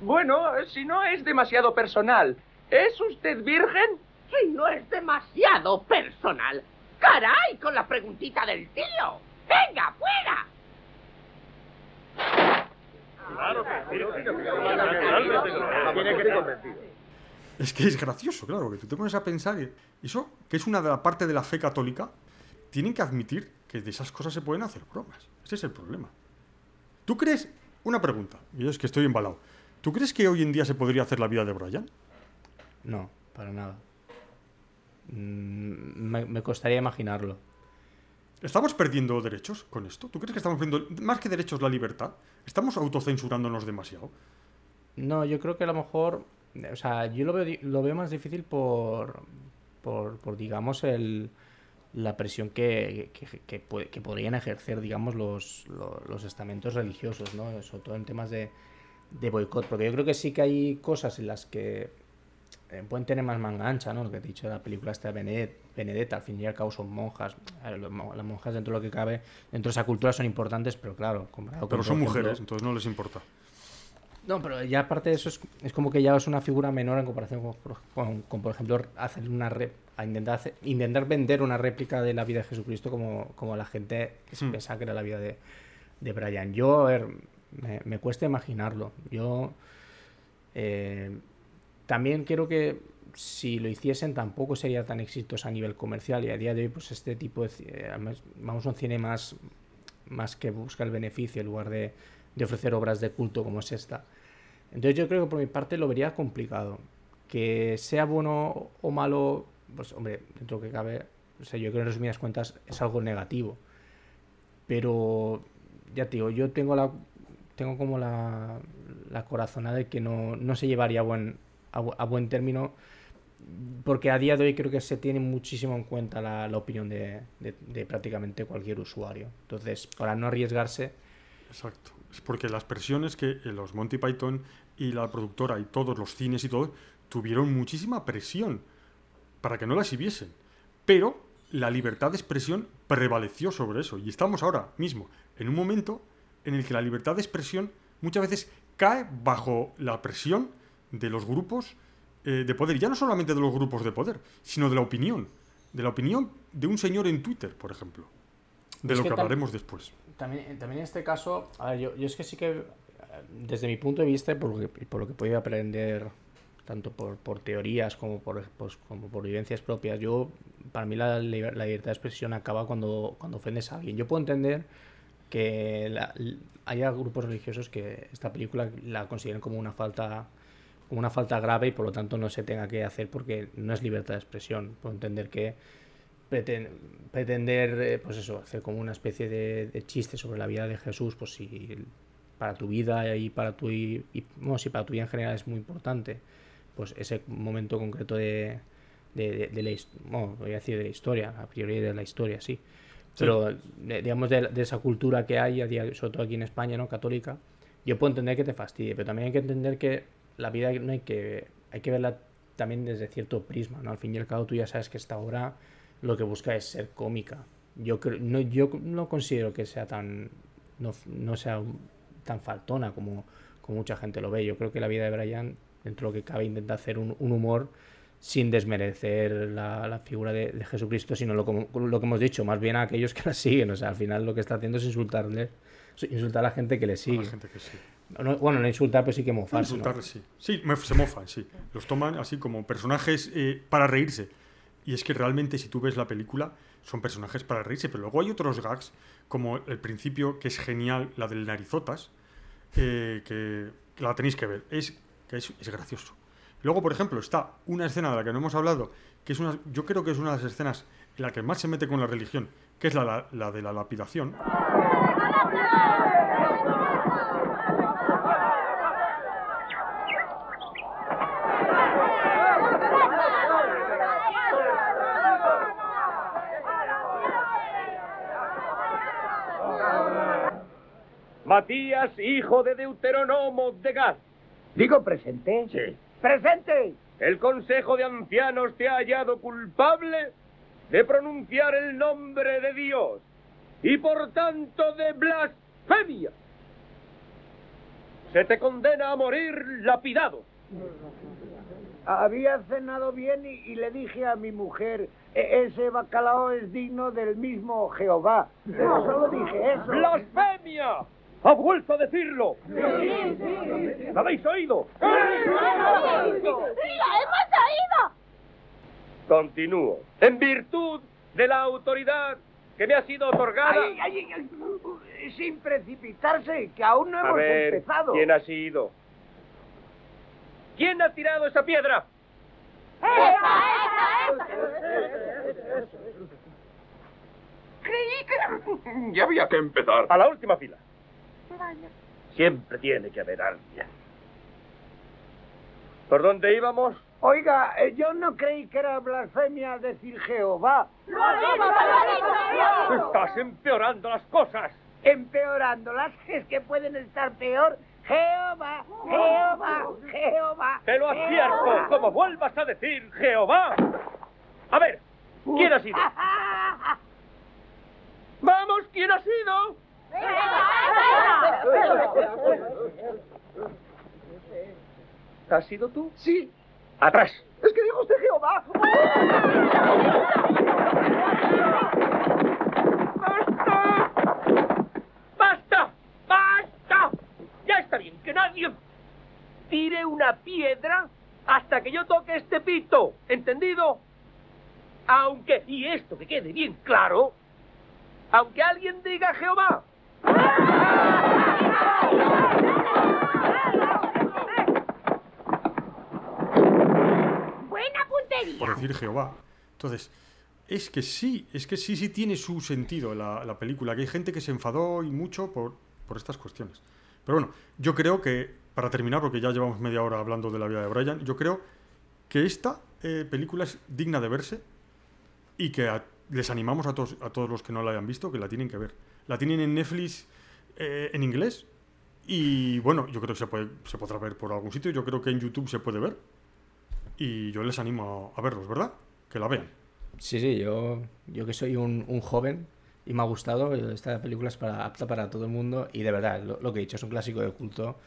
Bueno, si no es demasiado personal, ¿es usted virgen? Si no es demasiado personal. ¡Caray! Con la preguntita del tío. ¡Venga, fuera! Claro Es que es gracioso, claro, que tú te pones a pensar que eso, que es una de la parte de la fe católica, tienen que admitir que de esas cosas se pueden hacer bromas. Ese es el problema. ¿Tú crees? Una pregunta, y yo es que estoy embalado. ¿Tú crees que hoy en día se podría hacer la vida de Brian? No, para nada. Mm, Me, me costaría imaginarlo. ¿Estamos perdiendo derechos con esto? ¿Tú crees que estamos perdiendo, más que derechos, la libertad? ¿Estamos autocensurándonos demasiado? No, yo creo que a lo mejor, o sea, yo lo veo, lo veo más difícil por, por, por, digamos, el, la presión que, que, que podrían ejercer, digamos, los, los, los estamentos religiosos, ¿no? Sobre todo en temas de, de boicot, porque yo creo que sí que hay cosas en las que eh, pueden tener más manga ancha, ¿no? Lo que te he dicho de la película esta de Benedet- Benedetta, al fin y al cabo son monjas. Las monjas dentro de lo que cabe, dentro de esa cultura son importantes, pero claro, comparado Pero son ejemplo, mujeres, entonces no les importa. No, pero ya aparte de eso es, es como que ya es una figura menor en comparación con, por- con- con, por ejemplo, hacer una a intentar, hacer- intentar vender una réplica de la vida de Jesucristo como, como la gente se Hmm. pensaba que era la vida de, de Brian. Yo, a ver, me, me cuesta imaginarlo. Yo eh, también creo que si lo hiciesen tampoco sería tan exitoso a nivel comercial y a día de hoy pues este tipo de eh, además, vamos a un cine más más que busca el beneficio en lugar de, de ofrecer obras de culto como es esta. Entonces yo creo que por mi parte lo vería complicado. Que sea bueno o malo, pues hombre, dentro que cabe, o sea, yo creo en resumidas cuentas es algo negativo. Pero ya te digo, yo tengo la tengo como la, la corazonada de que no, no se llevaría a buen, a, bu- a buen término porque a día de hoy creo que se tiene muchísimo en cuenta la, la opinión de, de- de prácticamente cualquier usuario. Entonces, para no arriesgarse, Exacto. Porque las presiones que eh, los Monty Python y la productora y todos los cines y todo tuvieron muchísima presión para que no la exhibiesen. Pero la libertad de expresión prevaleció sobre eso. Y estamos ahora mismo en un momento en el que la libertad de expresión muchas veces cae bajo la presión de los grupos eh, de poder. Ya no solamente de los grupos de poder, sino de la opinión. De la opinión de un señor en Twitter, por ejemplo. De Es lo que hablaremos después. También, también en este caso, a ver, yo, yo es que sí que, eh, desde mi punto de vista, y por lo que, y por lo que he podido aprender, tanto por, por teorías como por, pues, como por vivencias propias, yo, para mí la, la libertad de expresión acaba cuando, cuando ofendes a alguien. Yo puedo entender que la- haya grupos religiosos que esta película la consideren como una falta como una falta grave y por lo tanto no se tenga que hacer porque no es libertad de expresión. Puedo entender que preten- pretender, eh, pues eso, hacer como una especie de, de chiste sobre la vida de Jesús, pues si para tu vida y para tu y, y, bueno, si para tu vida en general es muy importante, pues ese momento concreto de, de, de- de la bueno, voy a decir de la historia, a priori de la historia, sí. Pero de- digamos de, esa cultura que hay, sobre todo aquí en España, ¿no? Católica, yo puedo entender que te fastidie, pero también hay que entender que la vida no hay que, hay que verla también desde cierto prisma, ¿no? Al fin y al cabo tú ya sabes que esta obra lo que busca es ser cómica. Yo creo, no, yo no considero que sea tan, no, no sea tan faltona como, como mucha gente lo ve. Yo creo que la vida de Brian, dentro de lo que cabe, intenta hacer un, un humor sin desmerecer la, la figura de, de Jesucristo, sino lo, como- lo que hemos dicho, más bien a aquellos que la siguen. O sea, al final lo que está haciendo es insultarle, insultar a la gente que le sigue. gente que sí. No- bueno, no insultar, pero sí que mofarse. ¿no? Insultarles, sí. Sí, me- se mofan, sí. Los toman así como personajes eh, para reírse. Y es que realmente, si tú ves la película, son personajes para reírse. Pero luego hay otros gags, como el principio, que es genial, la del narizotas, eh, que, que la tenéis que ver. Es, que es, es gracioso. Luego, por ejemplo, está una escena de la que no hemos hablado, que es una, yo creo que es una de las escenas en la que más se mete con la religión, que es la, la- la de la lapidación. Matías, hijo de Deuteronomo de Gad. Digo presente. Sí. ¡Presente! El Consejo de Ancianos te ha hallado culpable de pronunciar el nombre de Dios y por tanto de blasfemia. Se te condena a morir lapidado. Había cenado bien y, y le dije a mi mujer, "E- ese bacalao es digno del mismo Jehová. Pero solo dije eso. ¡Blasfemia! ¡Ha vuelto a decirlo! ¿Lo habéis oído? ¡Lo hemos oído! Continúo. En virtud de la autoridad que me ha sido otorgada. Ay, ay, ay, sin precipitarse, que aún no a hemos ver, empezado. ¿quién ha sido? ¿Quién ha tirado esa piedra? Creí que ya había que empezar. A la última fila. Siempre tiene que haber alguien. ¿Por dónde íbamos? Oiga, eh, yo no creí que era blasfemia decir Jehová. Estás empeorando las cosas. Empeorándolas, (laughs) es que pueden estar peor. Jehová, Jehová, Jehová. Te lo Jehová. advierto. Como vuelvas a decir Jehová. A ver, ¿quién ha sido? (laughs) Vamos, ¿quién ha sido? ¿Has sido tú? Sí. Atrás. Es que dijo usted Jehová. ¡Basta! ¡Basta! Ya está bien, que nadie tire una piedra hasta que yo toque este pito. ¿Entendido? Aunque, y esto que quede bien claro, aunque alguien diga Jehová. Por decir Jehová. Entonces, es que sí, es que sí, sí tiene su sentido la, la película, que hay gente que se enfadó y mucho por, por estas cuestiones. Pero bueno, yo creo que, para terminar, porque ya llevamos media hora hablando de la vida de Brian, yo creo que esta eh, película es digna de verse y que les animamos a todos, a todos los que no la hayan visto que la tienen que ver. La tienen en Netflix eh, en inglés y bueno, yo creo que se, puede, se podrá ver por algún sitio, yo creo que en YouTube se puede ver y yo les animo a, verlos, ¿verdad? Que la vean. Sí, sí, yo, yo que soy un, un joven y me ha gustado, esta película es para, apta para todo el mundo y de verdad, lo, lo que he dicho, es un clásico de culto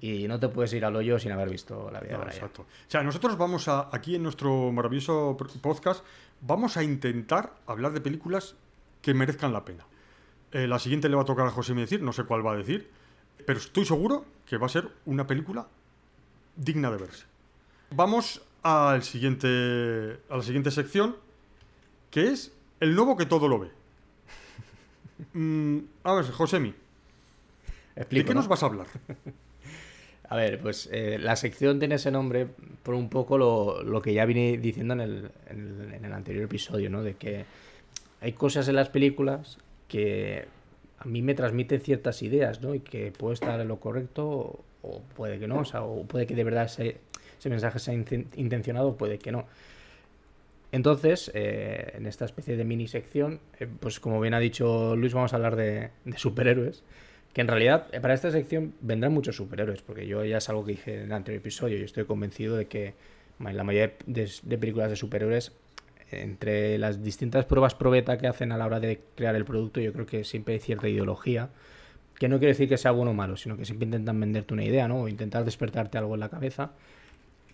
y no te puedes ir al hoyo sin haber visto la vida No, de Brian. exacto. O sea, nosotros vamos a, aquí en nuestro maravilloso podcast, vamos a intentar hablar de películas que merezcan la pena. Eh, la siguiente le va a tocar a José me decir, no sé cuál va a decir, pero estoy seguro que va a ser una película digna de verse. Vamos al siguiente, a la siguiente sección, que es el nuevo que todo lo ve. Mm, a ver, Josemi, ¿de qué ¿no? nos vas a hablar? (laughs) A ver, pues eh, la sección tiene ese nombre por un poco lo, lo que ya vine diciendo en el, en el- en el anterior episodio, ¿no? De que hay cosas en las películas que a mí me transmiten ciertas ideas, ¿no? Y que puede estar en lo correcto o, puede que no, o, puede que de verdad ese, mensaje sea inten- intencionado o puede que no. Entonces, eh, en esta especie de mini sección, eh, pues como bien ha dicho Luis, vamos a hablar de, superhéroes. Que en realidad, eh, para esta sección vendrán muchos superhéroes, porque yo ya es algo que dije en el anterior episodio. Yo estoy convencido de que ma- la mayoría de, de películas de superhéroes, entre las distintas pruebas probeta que hacen a la hora de crear el producto, yo creo que siempre hay cierta ideología. Que no quiere decir que sea bueno o malo, sino que siempre intentan venderte una idea, ¿no? O intentar despertarte algo en la cabeza.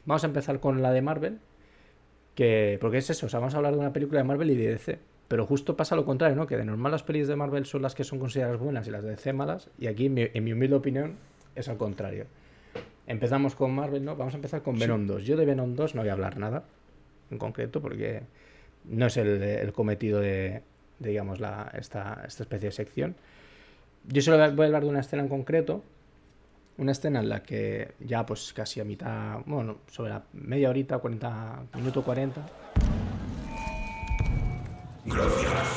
Vamos a empezar con la de Marvel, que porque es eso, o sea, vamos a hablar de una película de Marvel y de DC. Pero justo pasa lo contrario, ¿no? Que de normal las pelis de Marvel son las que son consideradas buenas y las de DC malas. Y aquí, en mi, en mi humilde opinión, es al contrario. Empezamos con Marvel, ¿no? Vamos a empezar con Venom 2. Yo de Venom 2 no voy a hablar nada en concreto porque no es el, el cometido de, de, digamos, la, esta, esta especie de sección. Yo solo voy a hablar de una escena en concreto. Una escena en la que ya pues casi a mitad, bueno, sobre la media horita, 40, minuto 40, Gracias.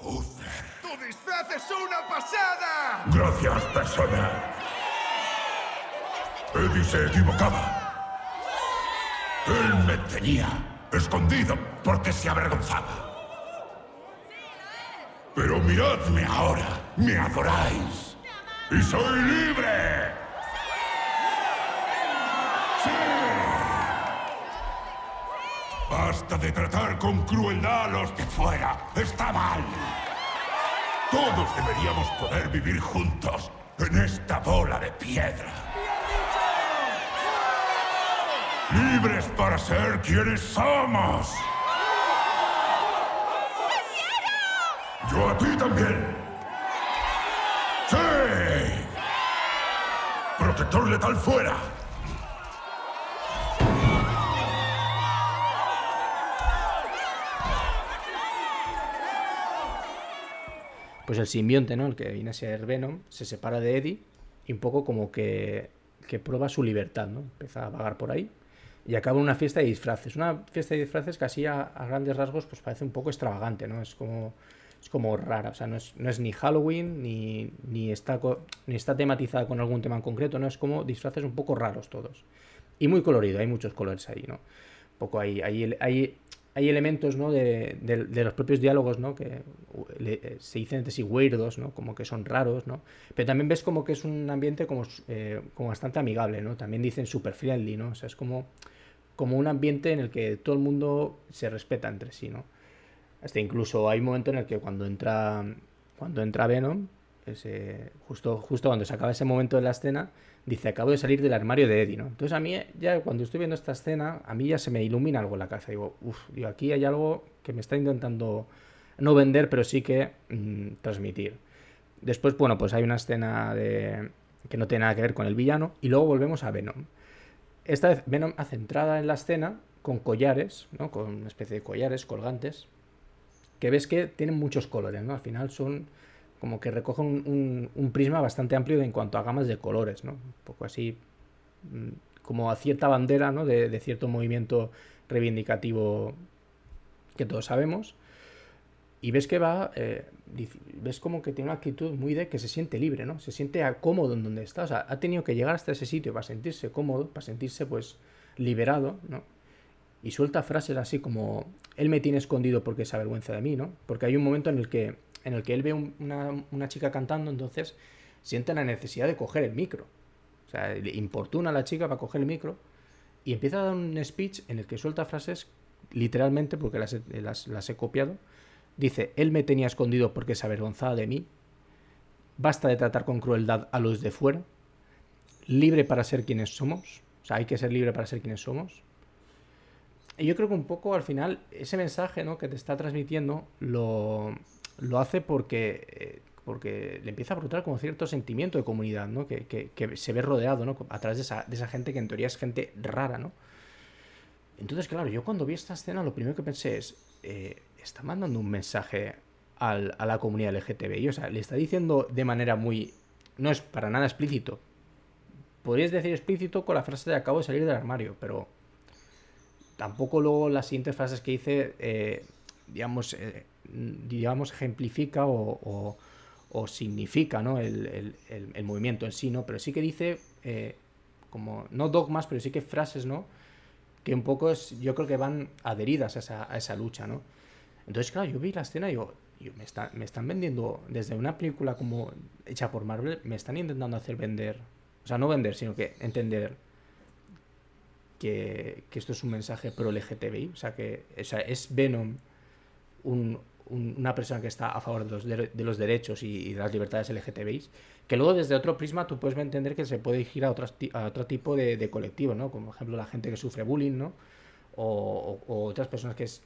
¡Tu disfraz es una pasada! Gracias, persona. Eddie se equivocaba. Él me tenía escondido porque se avergonzaba. Pero miradme ahora, me adoráis. Y soy libre. ¡Sí! Basta de tratar con crueldad a los de fuera. Está mal. Todos deberíamos poder vivir juntos en esta bola de piedra. Libres para ser quienes somos. Yo a ti también. ¡Sí! Protector letal fuera. Pues el simbionte, ¿no? El que viene a ser Venom, se separa de Eddie y un poco como que, que prueba su libertad, ¿no? Empieza a vagar por ahí y acaba una fiesta de disfraces. Una fiesta de disfraces que así a, grandes rasgos pues parece un poco extravagante, ¿no? Es como, es como rara, o sea, no es, no es ni Halloween ni, ni, está, ni está tematizada con algún tema en concreto, ¿no? Es como disfraces un poco raros todos. Y muy colorido, hay muchos colores ahí, ¿no? Un poco hay, hay, hay elementos, ¿no? De, de- de los propios diálogos, ¿no? Que le- eh, se dicen entre sí weirdos, ¿no? Como que son raros, ¿no? Pero también ves como que es un ambiente como, eh, como bastante amigable, ¿no? También dicen super friendly, ¿no? O sea, es como, como un ambiente en el que todo el mundo se respeta entre sí, ¿no? Hasta incluso hay un momento en el que cuando entra, cuando entra Venom, ese- justo, justo cuando se acaba ese momento de la escena, dice, acabo de salir del armario de Eddie, ¿no? Entonces a mí, ya cuando estoy viendo esta escena, a mí ya se me ilumina algo en la cabeza. Digo, uff, aquí hay algo que me está intentando no vender, pero sí que mm, transmitir. Después, bueno, pues hay una escena de... que no tiene nada que ver con el villano, y luego volvemos a Venom. Esta vez Venom hace entrada en la escena con collares, ¿no? Con una especie de collares colgantes, que ves que tienen muchos colores, ¿no? Al final son como que recogen un, prisma bastante amplio en cuanto a gamas de colores, ¿no? Un poco así, mm, como a cierta bandera, ¿no? De, cierto movimiento reivindicativo que todos sabemos. Y ves que va, eh, ves como que tiene una actitud muy de que se siente libre, ¿no? Se siente cómodo en donde está. O sea, ha tenido que llegar hasta ese sitio para sentirse cómodo, para sentirse, pues, liberado, ¿no? Y suelta frases así como, él me tiene escondido porque se avergüenza de mí, ¿no? Porque hay un momento en el que, en el que él ve un- una, una chica cantando, entonces siente la necesidad de coger el micro. O sea, le importuna a la chica para coger el micro y empieza a dar un speech en el que suelta frases literalmente, porque las, las- las he copiado. Dice, él me tenía escondido porque se avergonzaba de mí. Basta de tratar con crueldad a los de fuera. Libre para ser quienes somos. O sea, hay que ser libre para ser quienes somos. Y yo creo que un poco al final ese mensaje ¿no? que te está transmitiendo lo, lo hace porque, eh, porque le empieza a brotar como cierto sentimiento de comunidad, ¿no? que, que- se ve rodeado ¿no? a través de esa, de esa gente que en teoría es gente rara. ¿no? Entonces, claro, yo cuando vi esta escena lo primero que pensé es, eh, está mandando un mensaje al- a la comunidad LGTBI, o sea, le está diciendo de manera muy... No es para nada explícito. Podrías decir explícito con la frase de acabo de salir del armario, pero tampoco luego las siguientes frases que hice, eh, digamos, digamos, ejemplifica o, o- significa ¿no? el, el- el- movimiento en sí, ¿no? Pero sí que dice, eh, como, no dogmas, pero sí que frases, ¿no? Que un poco es, yo creo que van adheridas a esa, a esa lucha, ¿no? Entonces, claro, yo vi la escena y "Yo, me, está- me están vendiendo, desde una película como hecha por Marvel, me están intentando hacer vender, o sea, no vender, sino que entender que, que esto es un mensaje pro LGTBI, o sea, que o sea, es Venom un- un- una persona que está a favor de los, de los derechos y, de las libertades LGTBI, que luego desde otro prisma tú puedes entender que se puede dirigir a, otras a otro tipo de, de colectivo, ¿no? Como por ejemplo la gente que sufre bullying, ¿no? O, otras personas que es-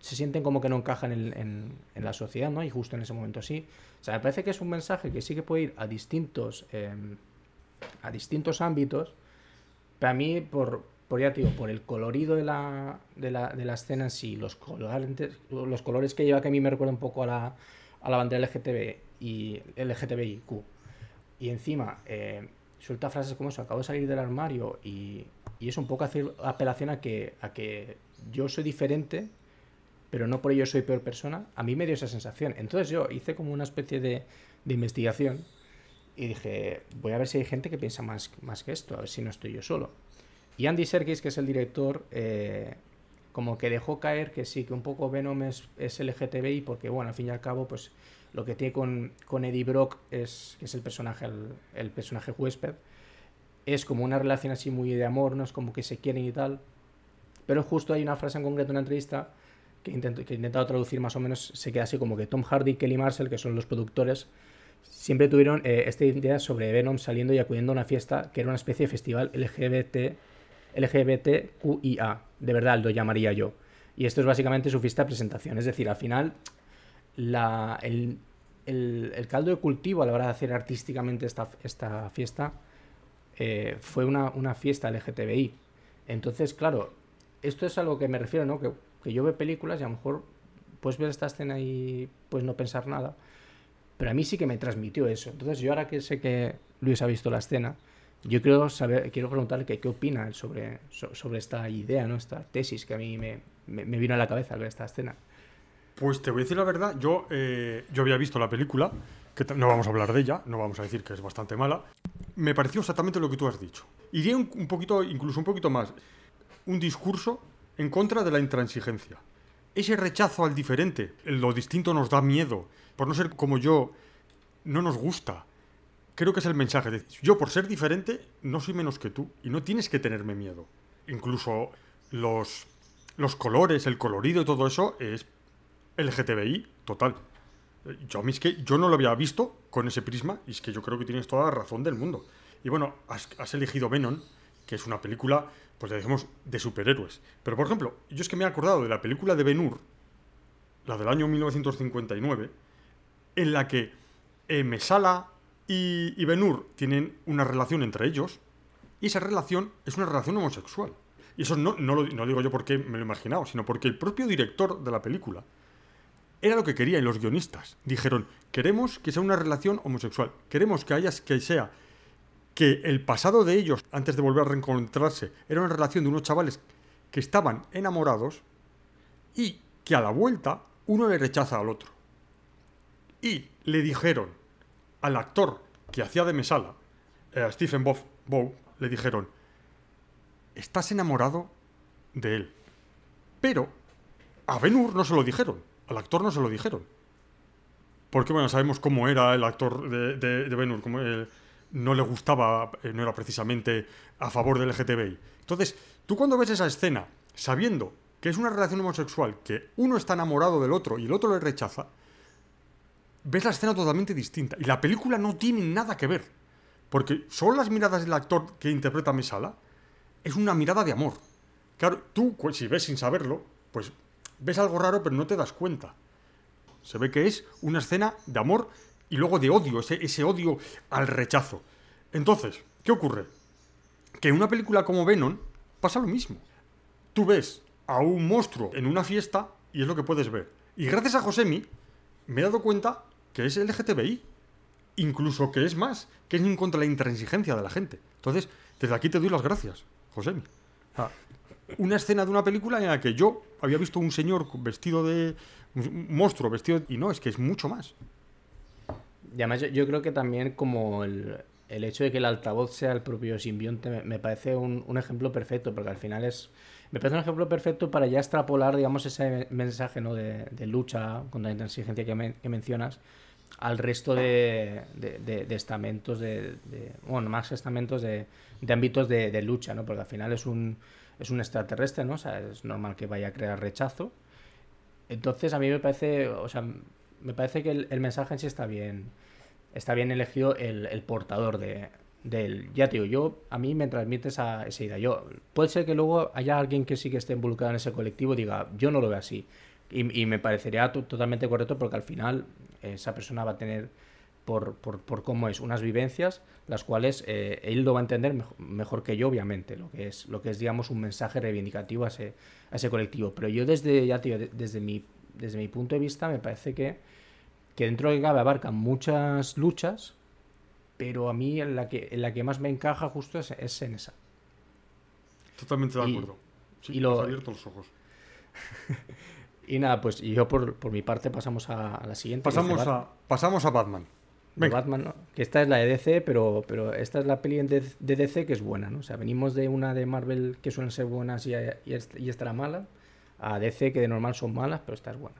se sienten como que no encajan en, la sociedad, ¿no? Y justo en ese momento sí. O sea, me parece que es un mensaje que sí que puede ir a distintos, em, a distintos ámbitos, pero a mí, por, por digo, por el colorido de la, de la, de la escena en sí, los colores, los colores que lleva que a mí me recuerda un poco a la, a la bandera LGTB y LGTBIQ. Y encima, eh, suelta frases como eso, acabo de salir del armario y, y es un poco hacer apelación a que, a que yo soy diferente, pero no por ello soy peor persona. A mí me dio esa sensación. Entonces yo hice como una especie de, de investigación y dije, voy a ver si hay gente que piensa más, más que esto, a ver si no estoy yo solo. Y Andy Serkis, que es el director, eh, como que dejó caer que sí, que un poco Venom es, es LGTBI, porque bueno, al fin y al cabo, pues lo que tiene con, con Eddie Brock, es, que es el personaje, el, personaje huésped, es como una relación así muy de amor, no es como que se quieren y tal. Pero justo hay una frase en concreto en una entrevista que, intento, que he intentado traducir más o menos, se queda así como que Tom Hardy y Kelly Marshall, que son los productores, siempre tuvieron eh, esta idea sobre Venom saliendo y acudiendo a una fiesta que era una especie de festival LGBT, LGBTQIA. De verdad lo llamaría yo. Y esto es básicamente su fiesta de presentación. Es decir, al final, el, caldo de cultivo a la hora de hacer artísticamente esta, esta fiesta eh, fue una, fiesta LGTBI. Entonces, claro, esto es a lo que me refiero, ¿no? Que, que yo veo películas y a lo mejor puedes ver esta escena y pues no pensar nada. Pero a mí sí que me transmitió eso. Entonces, yo ahora que sé que Luis ha visto la escena, yo quiero saber, quiero preguntarle que, qué opina sobre, so- sobre esta idea, ¿no? Esta tesis que a mí me, me- me vino a la cabeza al ver esta escena. Pues te voy a decir la verdad, yo, eh, yo había visto la película, que no vamos a hablar de ella, no vamos a decir que es bastante mala. Me pareció exactamente lo que tú has dicho. Iría un, un poquito, incluso un poquito más, un discurso en contra de la intransigencia. Ese rechazo al diferente, lo distinto nos da miedo, por no ser como yo, no nos gusta. Creo que es el mensaje. de, yo por ser diferente no soy menos que tú y no tienes que tenerme miedo. Incluso los, los colores, el colorido y todo eso es LGTBI total. Yo, a mí es que yo no lo había visto con ese prisma y es que yo creo que tienes toda la razón del mundo. Y bueno, has, has elegido Venom, que es una película, pues ya dijimos, de superhéroes. Pero por ejemplo, yo es que me he acordado de la película de Ben Hur, la del año 1959, en la que eh, Mesala y, y Ben Hur tienen una relación entre ellos y esa relación es una relación homosexual. Y eso no, no lo no digo yo porque me lo he imaginado, sino porque el propio director de la película era lo que querían los guionistas. Dijeron, queremos que sea una relación homosexual, queremos que haya que sea que el pasado de ellos, antes de volver a reencontrarse, era una relación de unos chavales que estaban enamorados y que a la vuelta uno le rechaza al otro. Y le dijeron al actor que hacía de Mesala, eh, a Stephen Bow, le dijeron, estás enamorado de él. Pero a Ben Hur no se lo dijeron, al actor no se lo dijeron. Porque bueno, sabemos cómo era el actor de, de, de no le gustaba, eh, no era precisamente a favor del LGTBI. Entonces, tú cuando ves esa escena, sabiendo que es una relación homosexual, que uno está enamorado del otro y el otro le rechaza, ves la escena totalmente distinta. Y la película no tiene nada que ver. Porque son las miradas del actor que interpreta a Mesala, es una mirada de amor. Claro, tú, si ves sin saberlo, pues ves algo raro, pero no te das cuenta. Se ve que es una escena de amor y luego de odio, ese, ese odio al rechazo. Entonces, ¿qué ocurre? Que en una película como Venom pasa lo mismo. Tú ves a un monstruo en una fiesta y es lo que puedes ver. Y gracias a Josemi me he dado cuenta que es LGTBI. Incluso que es más, que es en contra de la intransigencia de la gente. Entonces, desde aquí te doy las gracias, Josemi. Sea, una escena de una película en la que yo había visto un señor vestido de. un monstruo vestido. Y no, es que es mucho más. Y además yo, creo que también como el, el hecho de que el altavoz sea el propio simbionte me, parece un, ejemplo perfecto, porque al final es... Me parece un ejemplo perfecto para ya extrapolar, digamos, ese mensaje ¿no? de, de lucha contra la intransigencia que mencionas al resto de, de- de- estamentos, de, bueno, más estamentos de, ámbitos de, lucha, ¿no? Porque al final es un, es un extraterrestre, ¿no? O sea, es normal que vaya a crear rechazo. Entonces a mí me parece, o sea, me parece que el, el mensaje en sí está bien, está bien elegido el, el portador de, del, ya te yo, a mí me transmite esa, esa idea. Yo, puede ser que luego haya alguien que sí que esté involucrado en ese colectivo diga, yo no lo veo así. Y, y me parecería to- totalmente correcto porque al final esa persona va a tener, por, por, por cómo es, unas vivencias, las cuales eh, él lo va a entender mejo- mejor que yo, obviamente, lo que es, lo que es digamos, un mensaje reivindicativo a ese, a ese colectivo. Pero yo desde, ya te digo, de- desde mi, desde mi punto de vista me parece que, que dentro de cabe abarcan muchas luchas, pero a mí en la que, en la que más me encaja justo es, es en esa. Totalmente de Y- acuerdo. Sí, y lo- abierto los ojos. (laughs) Y nada, pues yo por, por mi parte pasamos a, a la siguiente. Pasamos Bat- a, pasamos a Batman. Venga. Batman, ¿no? Que esta es la de DC, pero, pero esta es la peli de, de DC que es buena, ¿no? O sea, venimos de una de Marvel que suelen ser buenas y, y, est- y esta era mala, a DC que de normal son malas, pero esta es buena.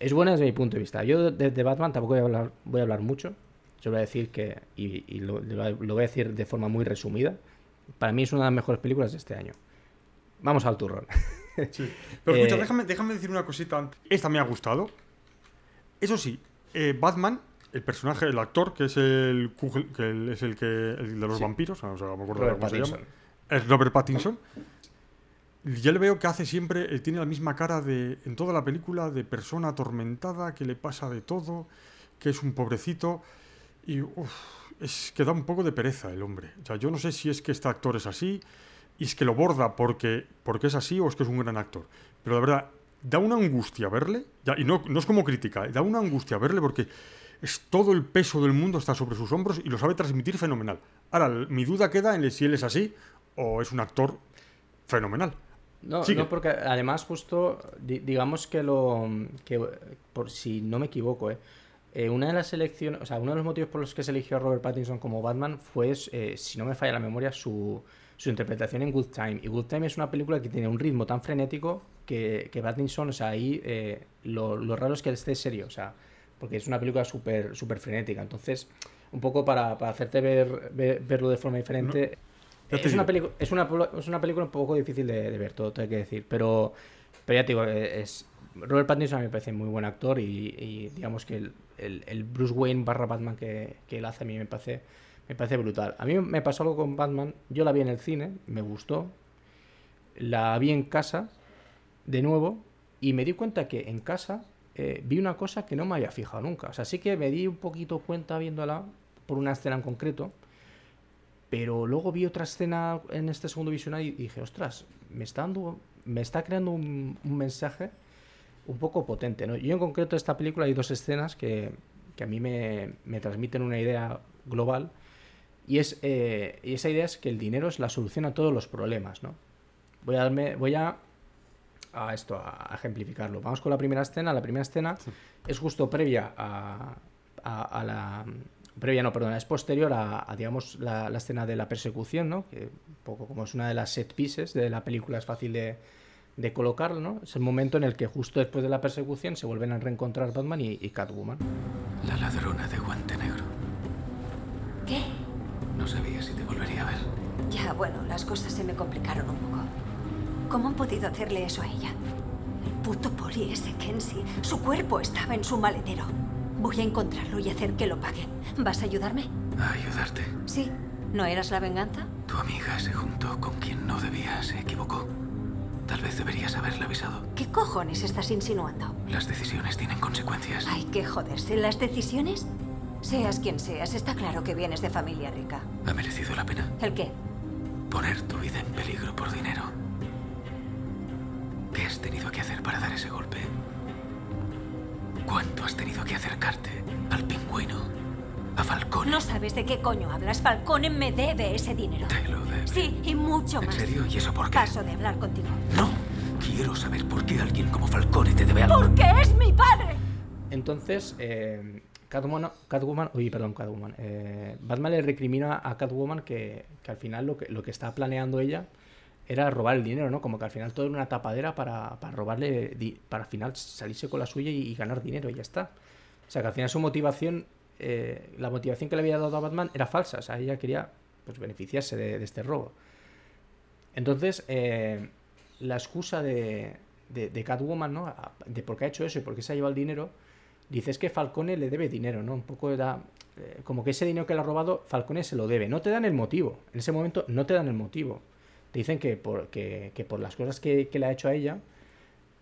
Es buena desde mi punto de vista. Yo de, de Batman tampoco voy a hablar, voy a hablar mucho. Yo voy a decir que, y, lo- lo voy a decir de forma muy resumida, para mí es una de las mejores películas de este año. Vamos al turrón. (laughs) (laughs) Sí. Pero escucha, Eh, déjame, déjame decir una cosita. antes. Esta me ha gustado. Eso sí, eh, Batman el personaje, el actor, que es el, que es el que el de los Sí. vampiros, o sea, no me acuerdo Robert cómo se llama. Es Robert Pattinson. Ya le veo que hace siempre, él tiene la misma cara de, en toda la película, de persona atormentada, que le pasa de todo, que es un pobrecito. Y uf, es que da un poco de pereza el hombre. O sea, yo no sé si es que este actor es así, y es que lo borda porque, porque es así o es que es un gran actor. Pero la verdad, da una angustia verle, ya, y no, no es como crítica, da una angustia verle porque es todo el peso del mundo está sobre sus hombros y lo sabe transmitir fenomenal. Ahora, mi duda queda en si él es así o es un actor fenomenal. No, Sigue. no, porque además justo, di- digamos que lo, que por si no me equivoco, eh, eh, una de las elecciones, o sea, uno de los motivos por los que se eligió a Robert Pattinson como Batman fue, eh, si no me falla la memoria, su, su interpretación en Good Time. Y Good Time es una película que tiene un ritmo tan frenético que, que Pattinson, o sea, ahí eh, lo, lo raro es que esté serio, o sea, porque es una película súper súper frenética. Entonces, un poco para, para hacerte ver, ver- verlo de forma diferente. Es, una es, una, es una película un poco difícil de, de ver, todo, hay que decir. Pero, pero ya te digo, eh, es, Robert Pattinson a mí me parece muy buen actor y, y digamos que el, el- el Bruce Wayne barra Batman que, que él hace a mí me parece, me parece brutal. A mí me pasó algo con Batman, yo la vi en el cine, me gustó, la vi en casa de nuevo y me di cuenta que en casa eh, vi una cosa que no me había fijado nunca. O sea, sí que me di un poquito cuenta viéndola por una escena en concreto, pero luego vi otra escena en este segundo visionado y dije, ostras, me está dando, me está creando un, un mensaje un poco potente, ¿no? Yo en concreto esta película hay dos escenas que, que a mí me, me transmiten una idea global y, es, eh, y esa idea es que el dinero es la solución a todos los problemas, ¿no? Voy a darme, voy a, a esto, a, ejemplificarlo. Vamos con la primera escena. La primera escena es justo previa a, a- a la previa, no, perdona, es posterior a, a, digamos la, la escena de la persecución, ¿no? Que un poco como es una de las set pieces de la película es fácil de, de colocarlo, ¿no? Es el momento en el que justo después de la persecución se vuelven a reencontrar Batman y, y Catwoman. La ladrona de guante negro. No sabía si te volvería a ver. Ya, bueno, las cosas se me complicaron un poco. ¿Cómo han podido hacerle eso a ella? El puto poli ese Kenzie. Su cuerpo estaba en su maletero. Voy a encontrarlo y hacer que lo pague. ¿Vas a ayudarme? A ayudarte. Sí. ¿No eras la venganza? Tu amiga se juntó con quien no debía, se equivocó. Tal vez deberías haberle avisado. ¿Qué cojones estás insinuando? Las decisiones tienen consecuencias. Hay que joderse. ¿Las decisiones? Seas quien seas, está claro que vienes de familia rica. ¿Ha merecido la pena? ¿El qué? Poner tu vida en peligro por dinero. ¿Qué has tenido que hacer para dar ese golpe? ¿Cuánto has tenido que acercarte al pingüino? ¿A Falcone? No sabes de qué coño hablas. Falcone me debe ese dinero. Te lo debe. Sí, y mucho ¿En más. serio? ¿Y eso por qué? Paso de hablar contigo. Quiero saber por qué alguien como Falcone te debe algo. ¡Porque es mi padre! Entonces, eh, Catwoman, Catwoman, uy, perdón, Catwoman. eh, Batman le recrimina a Catwoman que, que al final lo que, lo que está planeando ella era robar el dinero, ¿no? Como que al final todo era una tapadera para, para robarle, para al final salirse con la suya y, ganar dinero y ya está. O sea, que al final su motivación, eh, la motivación que le había dado a Batman era falsa. O sea, ella quería pues, beneficiarse de, este robo. Entonces, eh, la excusa de, de, de Catwoman, ¿no? De por qué ha hecho eso y por qué se ha llevado el dinero, dice es que Falcone le debe dinero, ¿no? Un poco da. eh, como que ese dinero que le ha robado, Falcone se lo debe. No te dan el motivo. En ese momento no te dan el motivo. Te dicen que por, que, que por las cosas que, que le ha hecho a ella,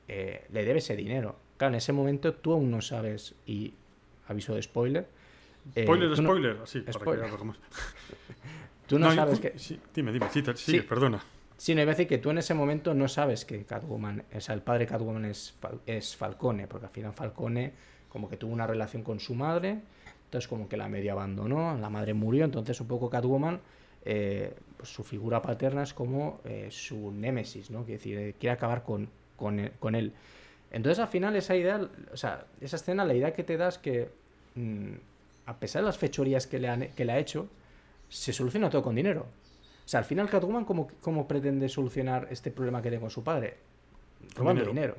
eh, le debe ese dinero. Claro, en ese momento tú aún no sabes, y aviso de spoiler. eh, Spoiler, no- spoiler, así, para que Spoiler. más. Tú no, No, sabes que. sí, dime, dime, sí, sigue, perdona. Sí, no, iba a decir que tú en ese momento no sabes que Catwoman, o sea, el padre de Catwoman es, es Falcone, porque al final Falcone como que tuvo una relación con su madre, entonces como que la medio abandonó, la madre murió, entonces un poco Catwoman, eh, pues su figura paterna es como eh, su némesis, ¿no? Quiere decir, eh, quiere acabar con, con, él, con él. Entonces al final esa idea, o sea, esa escena, la idea que te da es que mm, a pesar de las fechorías que le, han, que le ha hecho, se soluciona todo con dinero. O sea, al final Catwoman, ¿cómo, cómo pretende solucionar este problema que tiene con su padre? Robando dinero. dinero.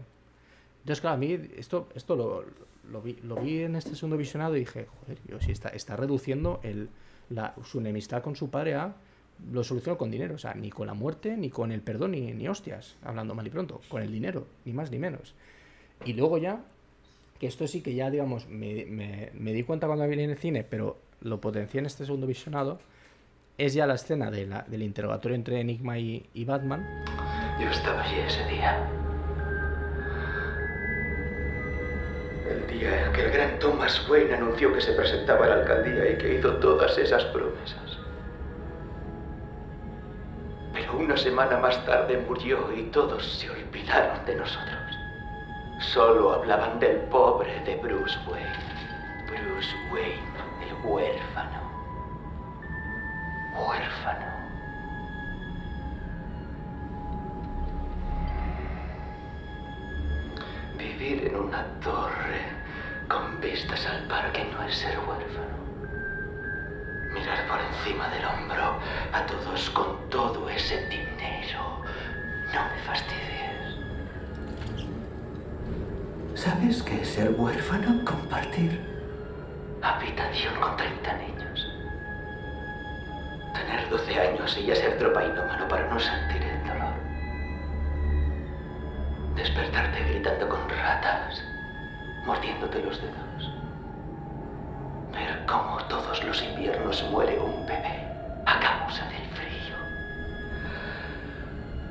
Entonces, claro, a mí esto, esto lo, lo vi, lo vi en este segundo visionado y dije, joder, yo sí está, está reduciendo el, su enemistad con su padre a lo soluciono con dinero. O sea, ni con la muerte, ni con el perdón, ni, ni hostias, hablando mal y pronto, con el dinero, ni más ni menos. Y luego ya, que esto sí que ya, digamos, me, me- di cuenta cuando vi en el cine, pero lo potencié en este segundo visionado, es ya la escena de la- del interrogatorio entre Enigma y Batman. Yo estaba allí ese día. El día en que el gran Thomas Wayne anunció que se presentaba a la alcaldía y que hizo todas esas promesas. Pero una semana más tarde murió y todos se olvidaron de nosotros. Solo hablaban del pobre de Bruce Wayne. Bruce Wayne, el huérfano. Huérfano. Vivir en una torre con vistas al parque no es ser huérfano. Mirar por encima del hombro a todos con todo ese dinero. No me fastidies. ¿Sabes qué es ser huérfano? Compartir habitación con 30 niños. Tener 12 años y ya ser tropainómano para no sentir. Despertarte gritando con ratas, mordiéndote los dedos. Ver cómo todos los inviernos muere un bebé a causa del frío.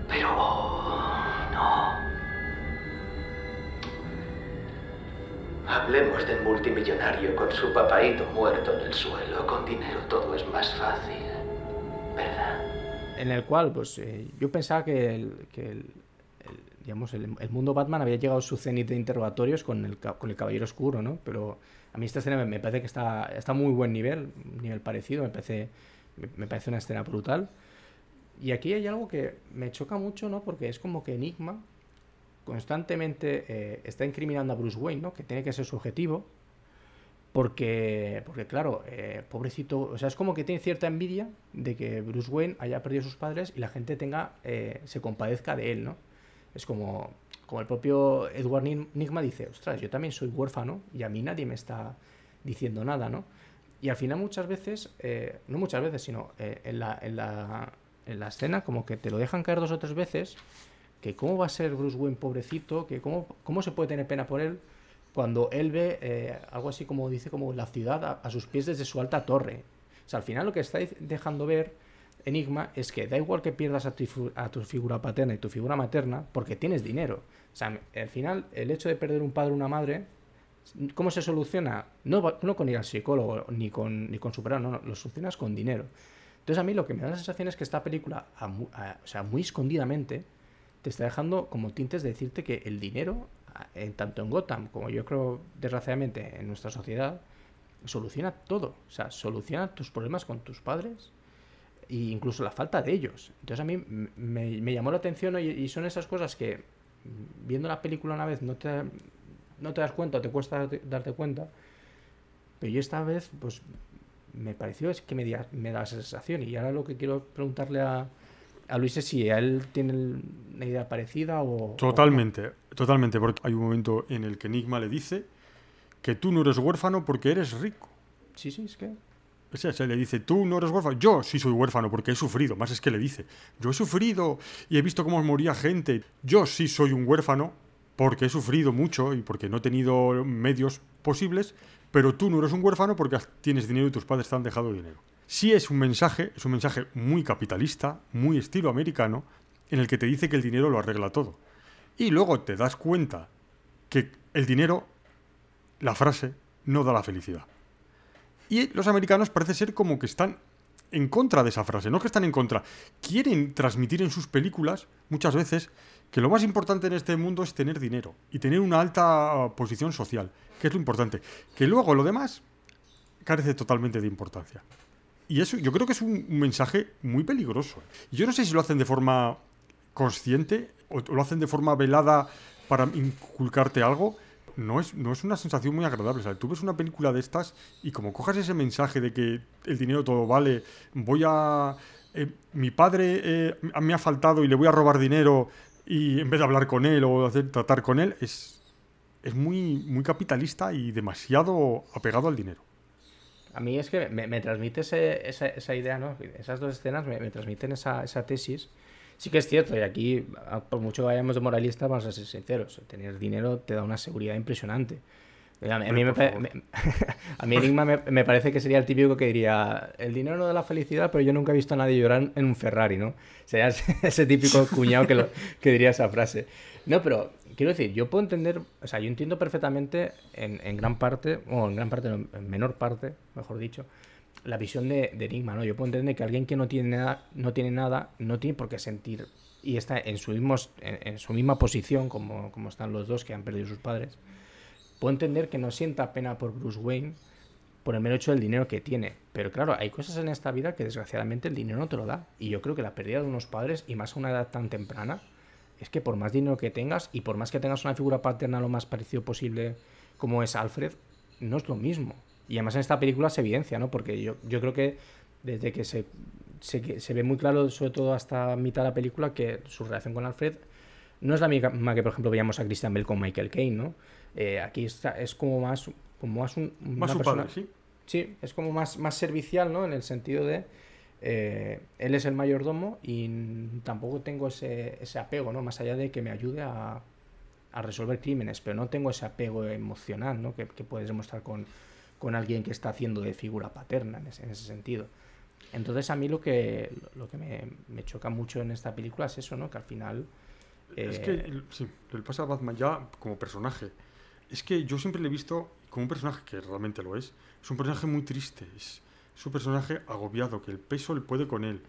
Pero no. Hablemos del multimillonario con su papaíto muerto en el suelo. Con dinero todo es más fácil, ¿verdad? en el cual pues eh, yo pensaba que que el, digamos el, mundo Batman había llegado a su cenit de interrogatorios con el, con el Caballero Oscuro, ¿no? Pero a mí esta escena me, parece que está, está a muy buen nivel, nivel parecido, me parece, me parece una escena brutal. Y aquí hay algo que me choca mucho, ¿no? Porque es como que Enigma constantemente eh, está incriminando a Bruce Wayne, ¿no? Que tiene que ser su objetivo. Porque, porque claro, eh, pobrecito, o sea, es como que tiene cierta envidia de que Bruce Wayne haya perdido a sus padres y la gente tenga, eh, se compadezca de él, ¿no? Es como, como el propio Edward Nigma dice, ostras, yo también soy huérfano y a mí nadie me está diciendo nada, ¿no? Y al final muchas veces, eh, no muchas veces, sino eh, en, la, en, la, en la escena como que te lo dejan caer dos o tres veces, que cómo va a ser Bruce Wayne pobrecito, que cómo, cómo se puede tener pena por él cuando él ve eh, algo así como dice como la ciudad a, a sus pies desde su alta torre. O sea, al final lo que está dejando ver Enigma es que da igual que pierdas a tu, figura paterna y tu figura materna porque tienes dinero. O sea, al final el hecho de perder un padre o una madre, ¿cómo se soluciona? No, no con ir al psicólogo ni con, ni con superar, no, no, lo solucionas con dinero. Entonces a mí lo que me da la sensación es que esta película, o sea, muy escondidamente, te está dejando como tintes de decirte que el dinero, en, tanto en Gotham como yo creo desgraciadamente en nuestra sociedad, soluciona todo. O sea, soluciona tus problemas con tus padres e incluso la falta de ellos. Entonces a mí me, me llamó la atención ¿no? y, y son esas cosas que viendo la película una vez no te, no te das cuenta te cuesta darte- cuenta. Pero yo esta vez, pues me pareció es que me, da- me da esa sensación. Y ahora lo que quiero preguntarle a, a Luis es si a él tiene una idea parecida o... o- Totalmente, totalmente, porque hay un momento en el que Enigma le dice que tú no eres huérfano porque eres rico. Sí, sí, es que... O le dice, tú no eres huérfano. Yo sí soy huérfano porque he sufrido. Más es que le dice, yo he sufrido y he visto cómo moría gente. Yo sí soy un huérfano porque he sufrido mucho y porque no he tenido medios posibles. Pero tú no eres un huérfano porque tienes dinero y tus padres te han dejado dinero. Sí es un mensaje, es un mensaje muy capitalista, muy estilo americano, en el que te dice que el dinero lo arregla todo. Y luego te das cuenta que el dinero, la frase, no da la felicidad. Y los americanos parece ser como que están en contra de esa frase, no que están en contra. Quieren transmitir en sus películas muchas veces que lo más importante en este mundo es tener dinero y tener una alta posición social, que es lo importante. Que luego lo demás carece totalmente de importancia. Y eso yo creo que es un, mensaje muy peligroso. Yo no sé si lo hacen de forma consciente o lo hacen de forma velada para inculcarte algo. No es, no es una sensación muy agradable. Sea, tú ves una película de estas y como cojas ese mensaje de que el dinero todo vale, voy a... eh, mi padre eh, me ha faltado y le voy a robar dinero y en vez de hablar con él o hacer, tratar con él, es, es muy, muy capitalista y demasiado apegado al dinero. A mí es que me, me transmite ese- esa, esa idea, ¿no? Esas dos escenas me, me transmiten esa, esa tesis. Sí que es cierto, y aquí, por mucho que vayamos de moralistas, vamos a ser sinceros. Tener dinero te da una seguridad impresionante. A, mí, me, me, (laughs) a mí Enigma me, me, parece que sería el típico que diría, el dinero no da la felicidad, pero yo nunca he visto a nadie llorar en un Ferrari, ¿no? Sería (laughs) ese típico cuñado que, lo, que diría esa frase. No, pero quiero decir, yo puedo entender, o sea, yo entiendo perfectamente en, en gran parte, o en gran parte, no, en menor parte, mejor dicho, la visión de, de, Enigma, ¿no? Yo puedo entender que alguien que no tiene nada, no tiene nada, no tiene por qué sentir y está en su, mismo, en, su misma posición, como, como están los dos que han perdido sus padres, puedo entender que no sienta pena por Bruce Wayne por el mero hecho del dinero que tiene. Pero claro, hay cosas en esta vida que desgraciadamente el dinero no te lo da. Y yo creo que la pérdida de unos padres, y más a una edad tan temprana, es que por más dinero que tengas y por más que tengas una figura paterna lo más parecido posible como es Alfred, no es lo mismo. Y además en esta película se evidencia, ¿no? Porque yo, yo creo que desde que se, se, se ve muy claro, sobre todo hasta mitad de la película, que su relación con Alfred no es la misma que, por ejemplo, veíamos a Christian Bell con Michael Caine, ¿no? Eh, aquí está, es como más, como más un, más persona, padre, ¿sí? Sí, es como más, más servicial, ¿no? En el sentido de eh, él es el mayordomo y tampoco tengo ese, ese, apego, ¿no? Más allá de que me ayude a, a, resolver crímenes, pero no tengo ese apego emocional, ¿no? Que, que puedes demostrar con, con, alguien que está haciendo de figura paterna en ese, en ese sentido. Entonces a mí lo que, lo que me, me, choca mucho en esta película es eso, ¿no? Que al final... Eh... Es que, sí, le pasa a Batman ya como personaje. Es que yo siempre le he visto como un personaje que realmente lo es. Es un personaje muy triste. Es, es un personaje agobiado, que el peso le puede con él.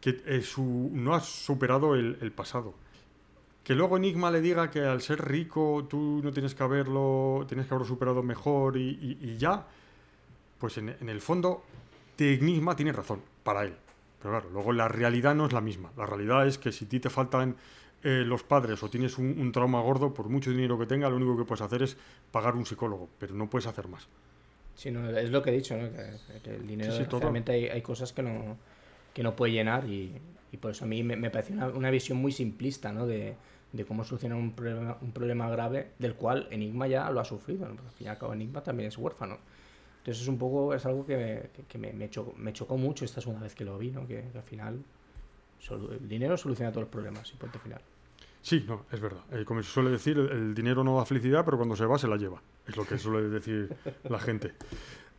Que eh, su, no ha superado el, el, pasado. Que luego Enigma le diga que al ser rico tú no tienes que haberlo, tienes que haberlo superado mejor y, y, y ya. Pues en, en, el fondo, Enigma tiene razón, para él. Pero claro, luego la realidad no es la misma. La realidad es que si a ti te faltan eh, los padres o tienes un, un, trauma gordo, por mucho dinero que tenga, lo único que puedes hacer es pagar un psicólogo, pero no puedes hacer más. Sí, no, es lo que he dicho, ¿no? que, que el dinero sí, sí, realmente hay, hay, cosas que no, que no puede llenar y, y por eso a mí me, me parece una, visión muy simplista ¿no? de, de cómo solucionar un problema, un problema grave del cual Enigma ya lo ha sufrido. ¿no? Al fin y al cabo Enigma también es huérfano. Entonces es un poco, es algo que me, que me, me, chocó, me chocó mucho esta segunda vez que lo vi, ¿no? que, al final el dinero soluciona todos los problemas y punto final. Sí, no, es verdad. Eh, como se suele decir, el, dinero no da felicidad, pero cuando se va se la lleva. Es lo que suele decir la gente.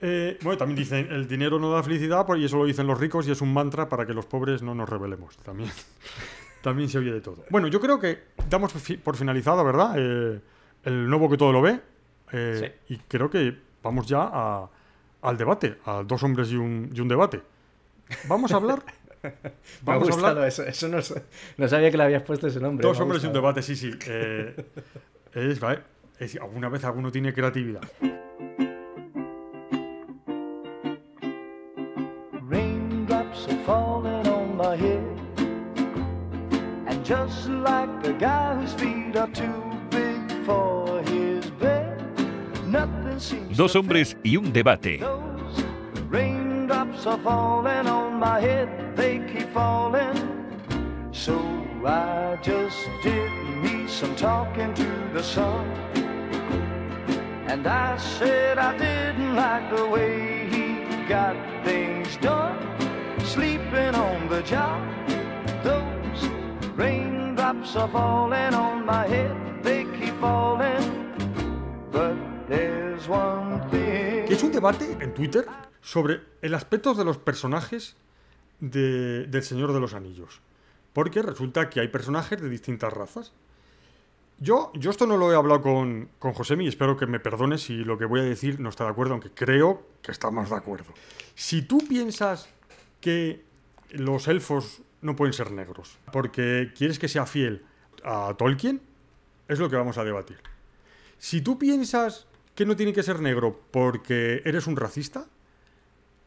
Eh, bueno, también dicen, el dinero no da felicidad, y eso lo dicen los ricos y es un mantra para que los pobres no nos rebelemos. También, (laughs) también se oye de todo. Bueno, yo creo que damos por finalizado, ¿verdad? Eh, el nuevo que todo lo ve. Eh, sí. Y creo que vamos ya a, al debate, a dos hombres y un, y un debate. Vamos a hablar (laughs) Vamos me ha gustado eso. Eso no, no, sabía que le habías puesto ese nombre. Dos hombres y un debate, sí, sí. Eh, (laughs) es, vale, es, alguna vez alguno tiene creatividad. Just like the guy whose feet are too big for his bed Nothing seems Dos hombres y un debate raindrops are falling on my head, they keep falling. So I just did me some talking to the sun. And I said I didn't like the way he got things done. Sleeping on the job, those raindrops. Es un debate en Twitter sobre el aspecto de los personajes de, del Señor de los Anillos. Porque resulta que hay personajes de distintas razas. Yo, yo esto no lo he hablado con, con Josemi y espero que me perdone si lo que voy a decir no está de acuerdo, aunque creo que está más de acuerdo. Si tú piensas que los elfos no pueden ser negros porque quieres que sea fiel a Tolkien, es lo que vamos a debatir. Si tú piensas que no tiene que ser negro porque eres un racista,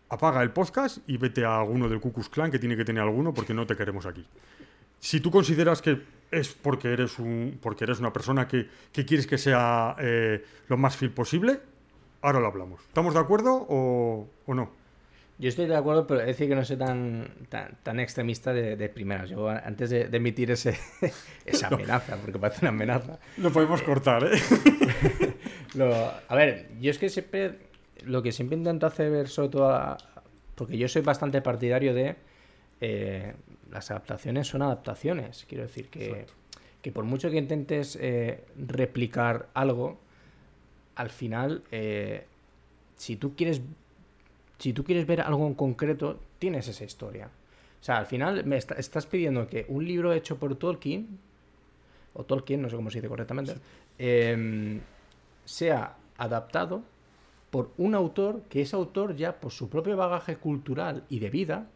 apaga el podcast y vete a alguno del Cucus Clan que tiene que tener alguno porque no te queremos aquí. Si tú consideras que es porque eres, un, porque eres una persona que, que quieres que sea eh, lo más fiel posible, ahora lo hablamos. ¿Estamos de acuerdo o, o no? Yo estoy de acuerdo, pero es decir que no soy tan, tan, tan extremista de, de, primeras. Yo antes de, de emitir ese, (laughs) esa amenaza, no. porque parece una amenaza. Lo podemos cortar, ¿eh? (laughs) lo, a ver, yo es que siempre lo que siempre intento hacer, sobre todo, a, porque yo soy bastante partidario de eh, las adaptaciones son adaptaciones. Quiero decir que, que por mucho que intentes eh, replicar algo, al final, eh, si tú quieres si tú quieres ver algo en concreto, tienes esa historia. O sea, al final me está- estás pidiendo que un libro hecho por Tolkien, o Tolkien, no sé cómo se dice correctamente, em, sea adaptado por un autor que ese autor ya por su propio bagaje cultural y de vida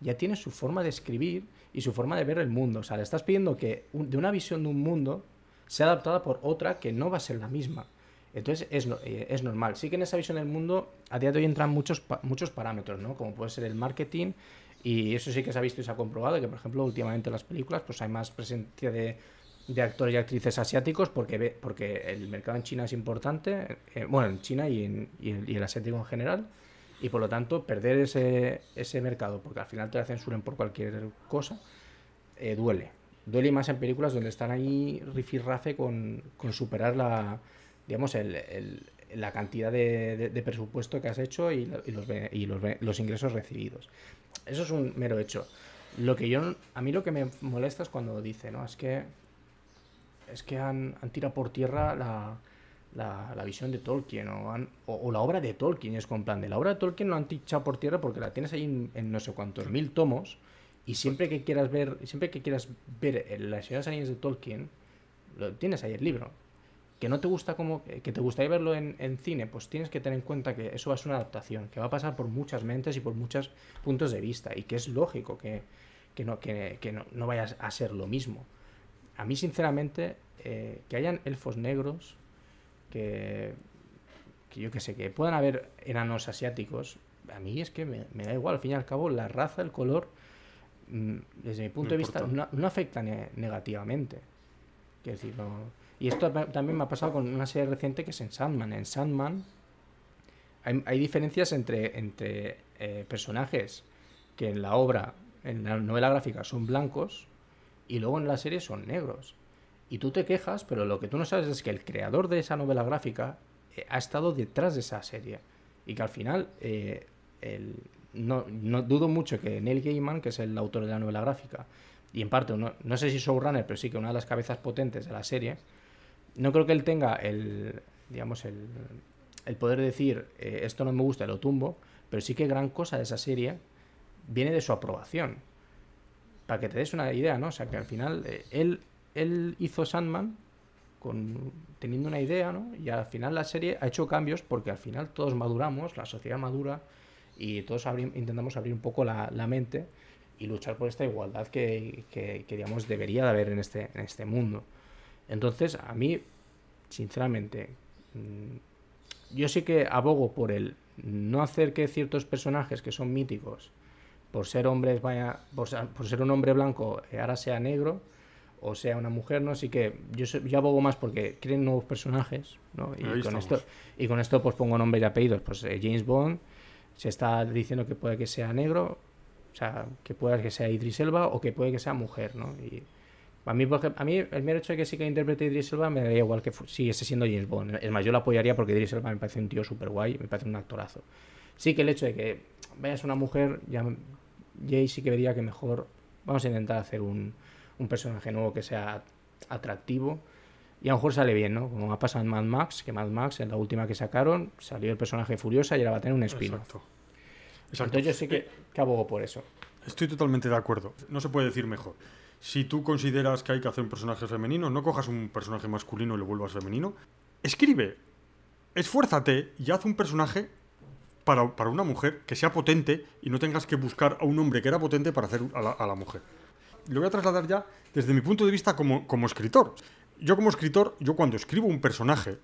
ya tiene su forma de escribir y su forma de ver el mundo. O sea, le estás pidiendo que un- de una visión de un mundo sea adaptada por otra que no va a ser la misma. Entonces es, eh, es normal. Sí que en esa visión del mundo a día de hoy entran muchos, muchos parámetros, ¿no? Como puede ser el marketing y eso sí que se ha visto y se ha comprobado que, por ejemplo, últimamente en las películas pues hay más presencia de, de actores y actrices asiáticos porque, porque el mercado en China es importante, eh, bueno, en China y, en, y el, y el asiático en general, y por lo tanto perder ese, ese mercado, porque al final te la censuren por cualquier cosa, eh, duele. Duele más en películas donde están ahí rifirrafe con, con superar la, digamos, el, la cantidad de, presupuesto que has hecho y, lo- y los, y los, los ingresos recibidos. Eso es un mero hecho. Lo que yo, a mí lo que me molesta es cuando dice, ¿no? Es que es que han, han tirado por tierra la, la, visión de Tolkien o, han- o- la obra de Tolkien. Es con plan de la obra de Tolkien no han echado por tierra porque la tienes ahí en, no sé cuántos mil tomos y siempre que quieras ver siempre que quieras ver las Anillos de Tolkien lo tienes ahí el libro. Que no te gusta como que te gustaría verlo en, en cine, pues tienes que tener en cuenta que eso va a ser una adaptación, que va a pasar por muchas mentes y por muchos puntos de vista y que es lógico que, que no, que, que no, no vaya a ser lo mismo. A mí, sinceramente, eh, que hayan elfos negros, que, que yo que sé, que puedan haber enanos asiáticos, a mí es que me, me da igual. Al fin y al cabo, la raza, el color, mm, desde mi punto No de vista, no, no afecta ne- negativamente. Quiero decir, no- Y esto también me ha pasado con una serie reciente que es en Sandman. En Sandman hay, hay diferencias entre, entre eh, personajes que en la obra, en la novela gráfica, son blancos y luego en la serie son negros. Y tú te quejas, pero lo que tú no sabes es que el creador de esa novela gráfica eh, ha estado detrás de esa serie. Y que al final, eh, el- no, no dudo mucho que Neil Gaiman, que es el autor de la novela gráfica, y en parte, no, no sé si showrunner, pero sí que una de las cabezas potentes de la serie, no creo que él tenga el, digamos, el, el poder de decir, eh, esto no me gusta, lo tumbo, pero sí que gran cosa de esa serie viene de su aprobación. Para que te des una idea, ¿no? O sea, que al final eh, él, él hizo Sandman con, teniendo una idea, ¿no? Y al final la serie ha hecho cambios porque al final todos maduramos, la sociedad madura y todos intentamos abrir un poco la, la mente y luchar por esta igualdad que, que, que, digamos, debería de haber en este, en este mundo. Entonces, a mí, sinceramente, mm, yo sí que abogo por el no hacer que ciertos personajes que son míticos, por ser hombres, vaya, por ser, por ser un hombre blanco, eh, ahora sea negro o sea una mujer, ¿no? Así que yo, yo abogo más porque creen nuevos personajes, ¿no? Y Ahí con estamos. esto, y con esto pues pongo nombres y apellidos. Pues eh, James Bond se está diciendo que puede que sea negro, o sea, que puede que sea Idris Elba o que puede que sea mujer, ¿no? Y a mí, a mí el mero hecho de que sí que interprete Idris Elba me daría igual que siguiese siendo James Bond. Es más, yo lo apoyaría porque Idris Elba me parece un tío súper guay, me parece un actorazo. Sí que el hecho de que vayas una mujer, ya Jay sí que vería que mejor vamos a intentar hacer un, un personaje nuevo que sea atractivo y a lo mejor sale bien, ¿no? Como ha pasado en Mad Max, que Mad Max en la última que sacaron salió el personaje Furiosa y ahora va a tener un espino. Exacto. Exacto. Entonces yo sí que, que abogo por eso. Estoy totalmente de acuerdo. No se puede decir mejor. Si tú consideras que hay que hacer un personaje femenino, no cojas un personaje masculino y lo vuelvas femenino. Escribe, esfuérzate y haz un personaje para, para una mujer que sea potente y no tengas que buscar a un hombre que era potente para hacer a la, mujer. Lo voy a trasladar ya desde mi punto de vista como, como escritor. Yo como escritor, yo cuando escribo un personaje,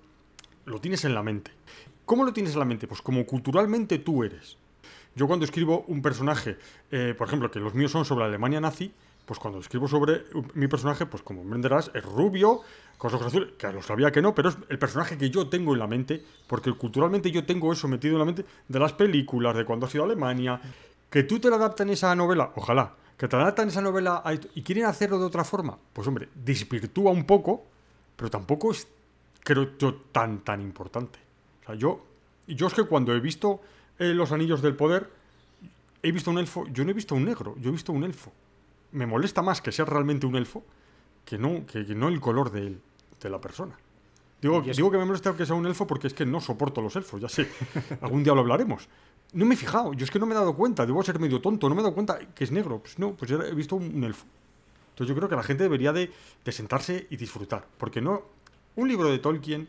lo tienes en la mente. ¿Cómo lo tienes en la mente? Pues como culturalmente tú eres. Yo cuando escribo un personaje, eh, por ejemplo, que los míos son sobre Alemania nazi, pues cuando escribo sobre mi personaje, pues como comprenderás, es rubio, con los ojos azules, que lo sabía que no, pero es el personaje que yo tengo en la mente, porque culturalmente yo tengo eso metido en la mente de las películas, de cuando ha sido Alemania, que tú te la adaptan esa novela, ojalá, que te adaptan esa novela a esto, y quieren hacerlo de otra forma, pues hombre, desvirtúa un poco, pero tampoco es, creo yo, tan, tan importante. O sea, yo, yo es que cuando he visto eh, Los Anillos del Poder, he visto un elfo, yo no he visto un negro, yo he visto un elfo. Me molesta más que sea realmente un elfo que no, que, que no el color de, él, de la persona. Digo, digo que me molesta que sea un elfo porque es que no soporto los elfos, ya sé. (laughs) Algún día lo hablaremos. No me he fijado, yo es que no me he dado cuenta, debo ser medio tonto, no me he dado cuenta que es negro. Pues no, pues he visto un, un elfo. Entonces yo creo que la gente debería de, de sentarse y disfrutar. Porque no. Un libro de Tolkien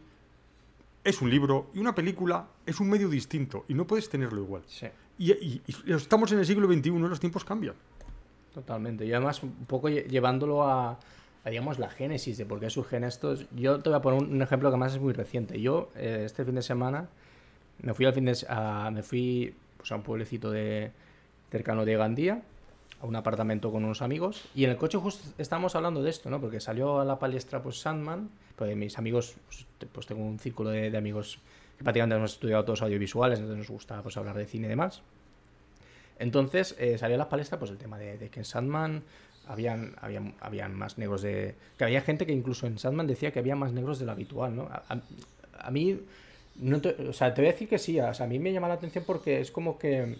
es un libro y una película es un medio distinto y no puedes tenerlo igual. Sí. Y, y- y estamos en el siglo XXI, los tiempos cambian. Totalmente. Y además, un poco lle- llevándolo a, digamos, la génesis de por qué surgen estos. Yo te voy a poner un, ejemplo que además es muy reciente. Yo, eh, este fin de semana, me fui al fin de a, me fui pues, a un pueblecito de, cercano de Gandía, a un apartamento con unos amigos, y en el coche justo estábamos hablando de esto, ¿no? Porque salió a la palestra pues Sandman, pues mis amigos, pues, pues tengo un círculo de, de amigos que prácticamente hemos estudiado todos audiovisuales, entonces nos gusta pues hablar de cine y demás. Entonces eh, salió a la palestra pues el tema de, que en Sandman habían, habían, habían más negros de... Que había gente que incluso en Sandman decía que había más negros de lo habitual, ¿no? A, mí, te- o sea, te voy a decir que sí, o sea, a mí me llama la atención porque es como que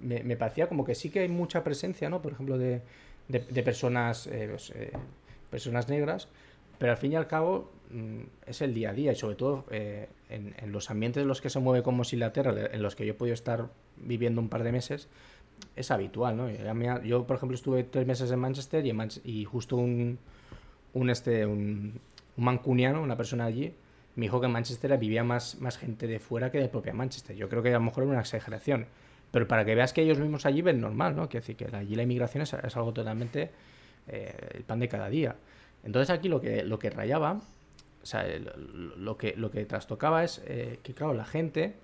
me, parecía como que sí que hay mucha presencia, ¿no? Por ejemplo, de, de, de personas, eh, pues, eh, personas negras, pero al fin y al cabo mm, es el día a día y sobre todo eh, en, los ambientes en los que se mueve como es Inglaterra, en los que yo he podido estar viviendo un par de meses, es habitual, ¿no? Yo, por ejemplo, estuve tres meses en Manchester y, justo un, un, este, un, un mancuniano, una persona allí, me dijo que en Manchester vivía más, más gente de fuera que de propia Manchester. Yo creo que a lo mejor era una exageración. Pero para que veas que ellos mismos allí ven normal, ¿no? Decir que allí la inmigración es, es algo totalmente eh, el pan de cada día. Entonces aquí lo que, lo que rayaba, o sea, lo, que, lo que trastocaba es eh, que, claro, la gente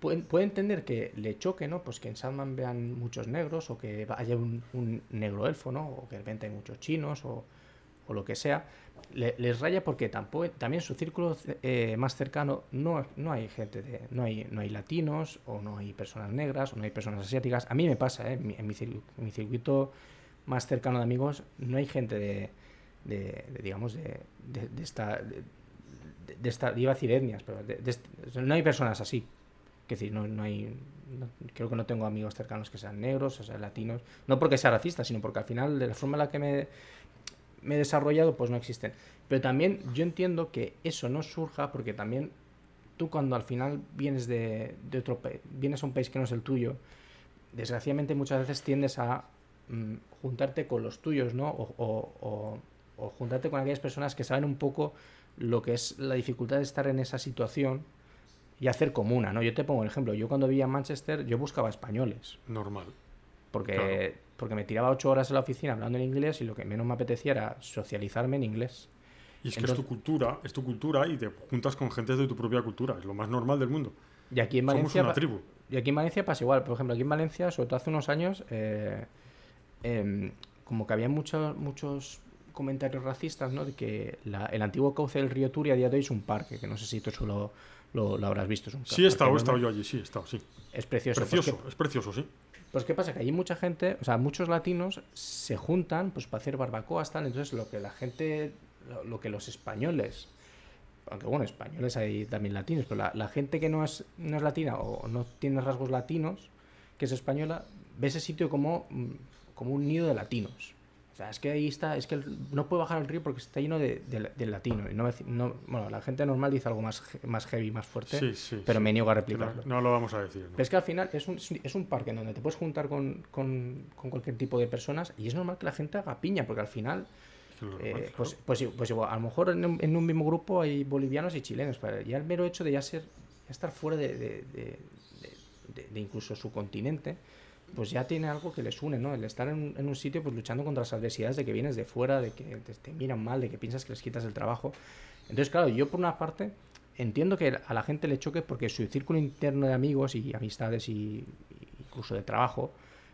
puede, puede entender que le choque, ¿no? Pues que en Sandman vean muchos negros o que haya un, negro elfo, ¿no? O que de repente hay muchos chinos o, o lo que sea. Le- les raya porque tampoco, también su círculo eh, más cercano no, no hay gente de, no hay, no hay latinos o no hay personas negras o no hay personas asiáticas. A mí me pasa, ¿eh? en, mi, en mi circuito más cercano de amigos no hay gente de, de- digamos, de, de- de esta, de, esta, iba a decir etnias, pero no hay personas así. Es decir, no, no hay, no- creo que no tengo amigos cercanos que sean negros, o sean latinos, no porque sea racista, sino porque al final de la forma en la que me, me he desarrollado, pues no existen. Pero también yo entiendo que eso no surja porque también tú cuando al final vienes de, de otro país, vienes a un país que no es el tuyo, desgraciadamente muchas veces tiendes a mm, juntarte con los tuyos, ¿no? O- o juntarte con aquellas personas que saben un poco lo que es la dificultad de estar en esa situación y hacer comuna, ¿no? Yo te pongo el ejemplo, yo cuando vivía en Manchester, yo buscaba españoles. Normal. Porque, Claro. porque me tiraba ocho horas en la oficina hablando en inglés y lo que menos me apetecía era socializarme en inglés. Y es que es tu cultura, es tu cultura y te juntas con gente de tu propia cultura, es lo más normal del mundo. Y aquí en Somos Valencia. una pa- tribu. Y aquí en Valencia pasa igual. Por ejemplo, aquí en Valencia, sobre todo hace unos años, eh, em, como que había muchos muchos comentarios racistas, ¿no? De que la- el antiguo cauce del río Turia a día de hoy es un parque, que no sé si tú eso lo, lo- lo habrás visto. Es un Sí, he estado, he estado yo allí, sí, he estado, sí. Es precioso. pues Precioso, que- es precioso, sí. Pues qué pasa, que hay mucha gente, o sea, muchos latinos se juntan pues para hacer barbacoas, tal, entonces lo que la gente, lo, lo que los españoles, aunque bueno, españoles hay también latinos, pero la, la gente que no es, no es latina o no tiene rasgos latinos, que es española, ve ese sitio como, mm, como un nido de latinos. Sea, es que ahí está, es que el- no puede bajar al río porque está lleno de, de- de latinos. Y no, no- bueno, la gente normal dice algo más, más heavy, más fuerte, Sí, sí, pero sí. me niego a replicarlo. no lo vamos a decir. es que al final es un, es un parque en donde te puedes juntar con, con- con cualquier tipo de personas y es normal que la gente haga piña, porque al final, eh, pues, pues, pues igual, a lo mejor en un, en un mismo grupo hay bolivianos y chilenos, pero ya el mero hecho de ya ser, ya estar fuera de- de incluso su continente, pues ya tiene algo que les une, ¿no? El estar en, en un sitio pues luchando contra las adversidades de que vienes de fuera, de que te, te miran mal, de que piensas que les quitas el trabajo. Entonces, claro, yo por una parte entiendo que a la gente le choque porque su círculo interno de amigos y amistades y, y incluso de trabajo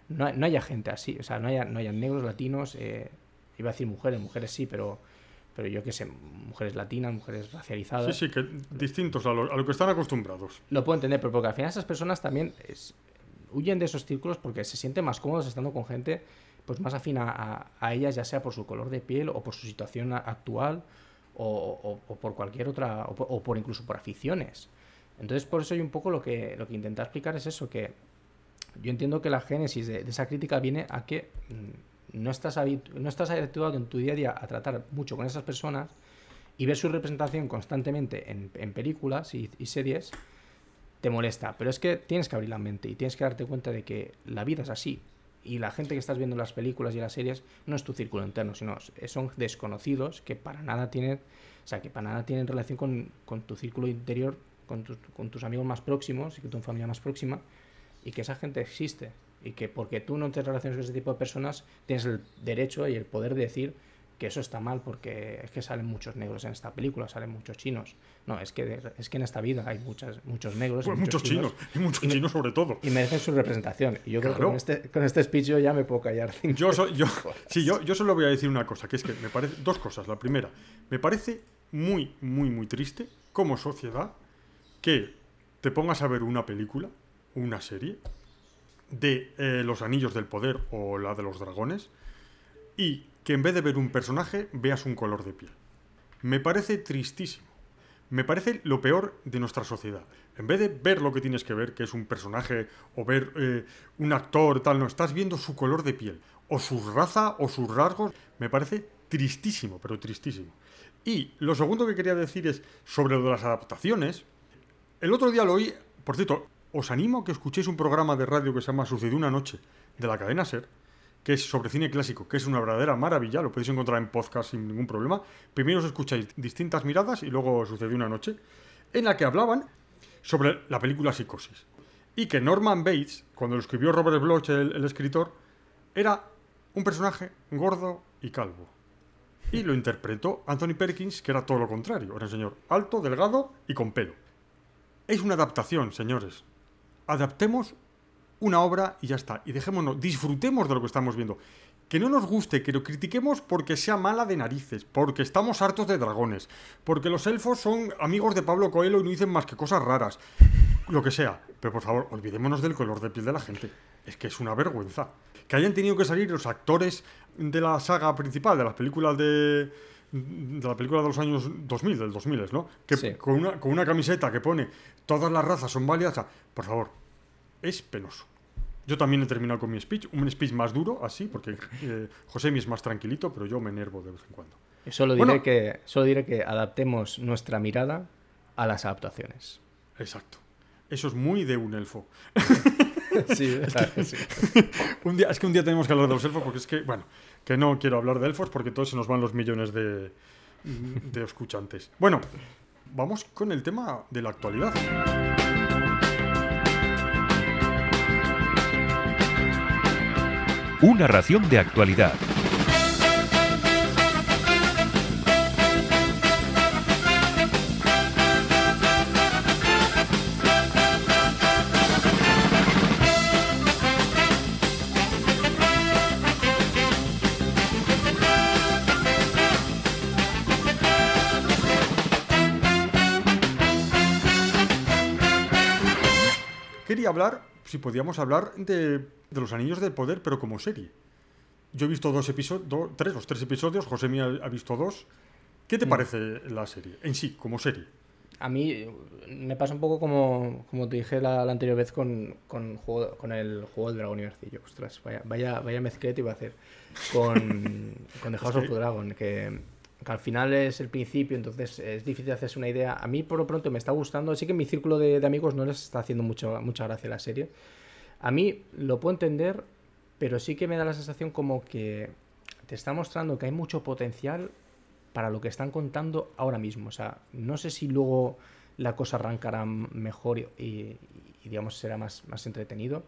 no, no haya gente así, o sea, no haya, no haya negros, latinos, eh, iba a decir mujeres, mujeres sí, pero, pero yo qué sé, mujeres latinas, mujeres racializadas. Sí, sí, que distintos a lo, a lo que están acostumbrados. Lo puedo entender, pero porque al final esas personas también es- huyen de esos círculos porque se sienten más cómodos estando con gente pues más afín a, ellas, ya sea por su color de piel o por su situación actual o, por cualquier otra, o por, incluso por aficiones. Entonces, por eso yo un poco lo que, lo que explicar es eso, que yo entiendo que la génesis de, esa crítica viene a que mm, no estás, no estás habituado en tu día a día a tratar mucho con esas personas Y ver su representación constantemente en, películas y series te molesta. Pero es que tienes que abrir la mente y tienes que darte cuenta de que la vida es así. Y la gente que estás viendo en las películas y las series no es tu círculo interno, sino son desconocidos que para nada tienen, o sea, que para nada tienen relación con, con tu círculo interior, con, tus- con tus amigos más próximos y con tu familia más próxima, y que esa gente existe. Y que porque tú no te relacionas con ese tipo de personas, tienes el derecho y el poder de decir que eso está mal porque es que salen muchos negros en esta película, salen muchos chinos. No, es que, es que en esta vida hay muchas, muchos negros. Pues muchos chinos, y muchos me- chinos sobre todo. Y merecen su representación. Y yo creo que con este, con este speech yo ya me puedo callar. Yo, so- yo, (laughs) sí, yo, yo solo voy a decir una cosa, que es que me parece, dos cosas. La primera, me parece muy, muy, muy triste como sociedad que te pongas a ver una película, una serie, de eh, los anillos del poder o la de los dragones, y que en vez de ver un personaje veas un color de piel. Me parece tristísimo. Me parece lo peor de nuestra sociedad. En vez de ver lo que tienes que ver, que es un personaje, o ver eh, un actor, tal, no, estás viendo su color de piel, o su raza, o sus rasgos. Me parece tristísimo, pero tristísimo. Y lo segundo que quería decir es sobre lo de las adaptaciones. El otro día lo oí, por cierto, os animo a que escuchéis un programa de radio que se llama Sucedió una noche, de la cadena Ser, que es sobre cine clásico, que es una verdadera maravilla, lo podéis encontrar en podcast sin ningún problema. Primero os escucháis distintas miradas y luego Sucedió una noche, en la que hablaban sobre la película Psicosis. Y que Norman Bates, cuando lo escribió Robert Bloch, el, el escritor, era un personaje gordo y calvo. Y lo interpretó Anthony Perkins, que era todo lo contrario. Era un señor alto, delgado y con pelo. Es una adaptación, señores. Adaptemos una obra y ya está. Y dejémonos, disfrutemos de lo que estamos viendo. Que no nos guste, que lo critiquemos porque sea mala de narices, porque estamos hartos de dragones, porque los elfos son amigos de Pablo Coelho y no dicen más que cosas raras. Lo que sea. Pero por favor, olvidémonos del color de piel de la gente. Es que es una vergüenza. Que hayan tenido que salir los actores de la saga principal, de las películas de. de la película de los años 2000, del 2000, ¿no? Que con, una, con una camiseta que pone todas las razas son válidas. o sea, Por favor, es penoso. Yo también he terminado con mi speech, un speech más duro, así, porque eh, José es más tranquilito, pero yo me enervo de vez en cuando. Solo diré, Bueno. que, solo diré que adaptemos nuestra mirada a las adaptaciones. Exacto. Eso es muy de un elfo. (laughs) Sí, Es que sí. (laughs) un día, es que un día tenemos que hablar de los elfos porque es que, bueno, que no quiero hablar de elfos porque todos se nos van los millones de, de escuchantes. Bueno, vamos con el tema de la actualidad. Una ración de actualidad. Quería hablar, si podíamos hablar, de, de los Anillos del Poder, pero como serie. Yo he visto dos episodios, tres, los tres episodios, José Mía ha visto dos. ¿Qué te Mm. parece la serie? En sí, como serie. A mí me pasa un poco como, como te dije la, la anterior vez con, con, juego- con el juego del dragón Ibercillo. Ostras, vaya, vaya, vaya mezclete iba a hacer. Con, con The House of the Dragon, que, que al final es el principio, entonces es difícil hacerse una idea. A mí por lo pronto me está gustando. Sí que mi círculo de, amigos no les está haciendo mucho, mucha gracia la serie. A mí lo puedo entender, pero sí que me da la sensación como que te está mostrando que hay mucho potencial para lo que están contando ahora mismo. O sea, no sé si luego la cosa arrancará mejor y, y- y, digamos será más, más entretenido,